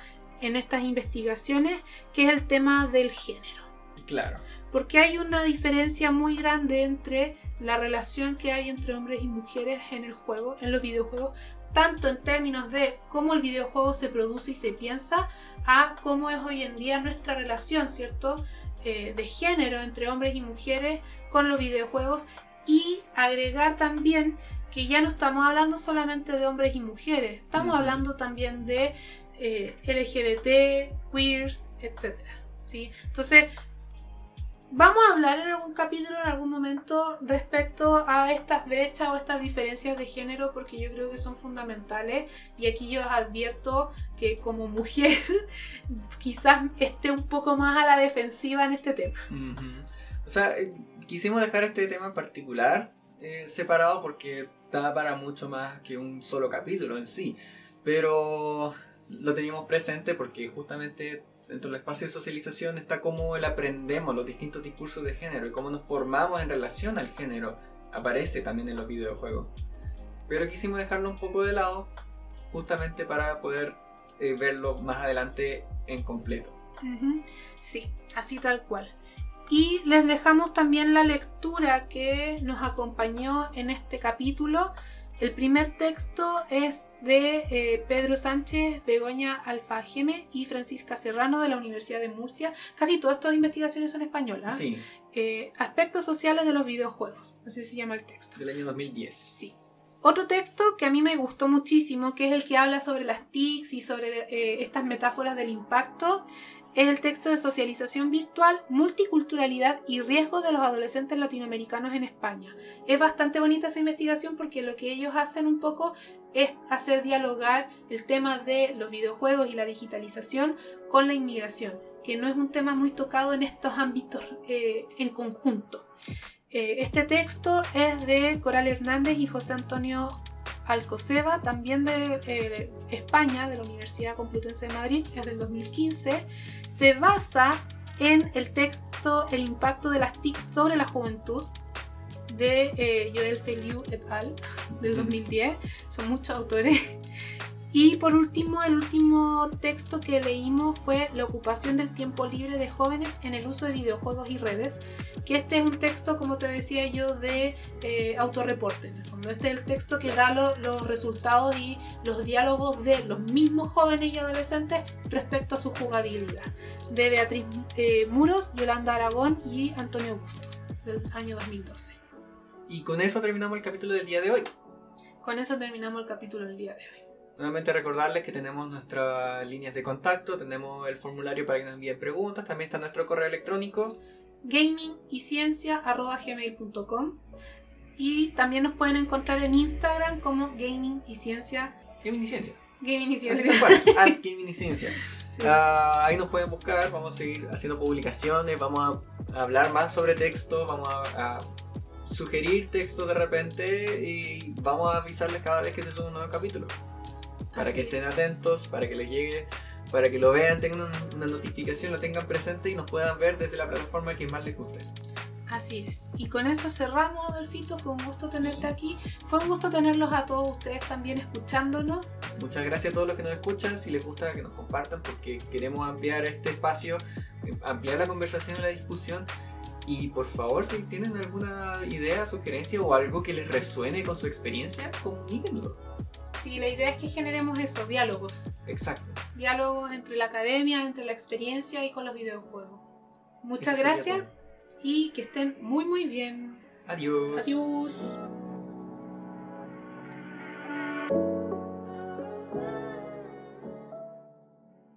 en estas investigaciones, que es el tema del género. Claro. Porque hay una diferencia muy grande entre la relación que hay entre hombres y mujeres en el juego, en los videojuegos, tanto en términos de cómo el videojuego se produce y se piensa, a cómo es hoy en día nuestra relación, ¿cierto? Eh, de género entre hombres y mujeres con los videojuegos y agregar también que ya no estamos hablando solamente de hombres y mujeres, estamos hablando también de eh, LGBT, queers, etc. ¿sí? Entonces, vamos a hablar en algún capítulo, en algún momento, respecto a estas brechas o estas diferencias de género, porque yo creo que son fundamentales. Y aquí yo advierto que como mujer quizás esté un poco más a la defensiva en este tema. O sea, eh, quisimos dejar este tema en particular eh, separado porque da para mucho más que un solo capítulo en sí. Pero lo teníamos presente porque justamente dentro del espacio de socialización está cómo el aprendemos los distintos discursos de género y cómo nos formamos en relación al género. Aparece también en los videojuegos. Pero quisimos dejarlo un poco de lado justamente para poder eh, verlo más adelante en completo. Sí, así tal cual. Y les dejamos también la lectura que nos acompañó en este capítulo. El primer texto es de eh, Pedro Sánchez, Begoña Alfageme y Francisca Serrano de la Universidad de Murcia. Casi todas estas investigaciones son españolas. Sí, Eh, aspectos sociales de los videojuegos. Así se llama el texto. del año 2010. Sí. Otro texto que a mí me gustó muchísimo, que es el que habla sobre las TICs y sobre eh, estas metáforas del impacto, es el texto de socialización virtual, multiculturalidad y riesgo de los adolescentes latinoamericanos en España. Es bastante bonita esa investigación porque lo que ellos hacen un poco es hacer dialogar el tema de los videojuegos y la digitalización con la inmigración, que no es un tema muy tocado en estos ámbitos eh, en conjunto. Eh, este texto es de Coral Hernández y José Antonio Alcoseba, también de eh, España, de la Universidad Complutense de Madrid, es del 2015. Se basa en el texto El impacto de las TIC sobre la juventud de eh, Joel Feliu et al. del 2010. Son muchos autores. Y por último, el último texto que leímos fue La ocupación del tiempo libre de jóvenes en el uso de videojuegos y redes, que este es un texto, como te decía yo, de eh, autorreporte. En el fondo, este es el texto que da lo- los resultados y los diálogos de los mismos jóvenes y adolescentes respecto a su jugabilidad. De Beatriz eh, Muros, Yolanda Aragón y Antonio Bustos, del año 2012. Y con eso terminamos el capítulo del día de hoy. Con eso terminamos el capítulo del día de hoy. Nuevamente recordarles que tenemos nuestras líneas de contacto, tenemos el formulario para que nos envíen preguntas, también está nuestro correo electrónico. Gaming y también nos pueden encontrar en Instagram como gaming y ciencia Gaming y Ciencia. gaming y Así ciencia at Gaming y Ciencia. Sí. Ah, ahí nos pueden buscar, vamos a seguir haciendo publicaciones, vamos a hablar más sobre texto, vamos a, a sugerir textos de repente y vamos a avisarles cada vez que se sube un nuevo capítulo. Para Así que estén es. atentos, para que les llegue, para que lo vean, tengan un- una notificación, lo tengan presente y nos puedan ver desde la plataforma que más les guste. Así es. Y con eso cerramos, Adolfito. Fue un gusto tenerte Sí. aquí. Fue un gusto tenerlos a todos ustedes también escuchándonos. Muchas gracias a todos los que nos escuchan. Si les gusta que nos compartan, porque queremos ampliar este espacio, ampliar la conversación y la discusión. Y por favor, si tienen alguna idea, sugerencia o algo que les resuene con su experiencia, comuníquenlo. Sí, la idea es que generemos eso, diálogos. Exacto. Diálogos entre la academia, entre la experiencia y con los videojuegos. Muchas gracias y que estén muy muy bien. Adiós. Adiós.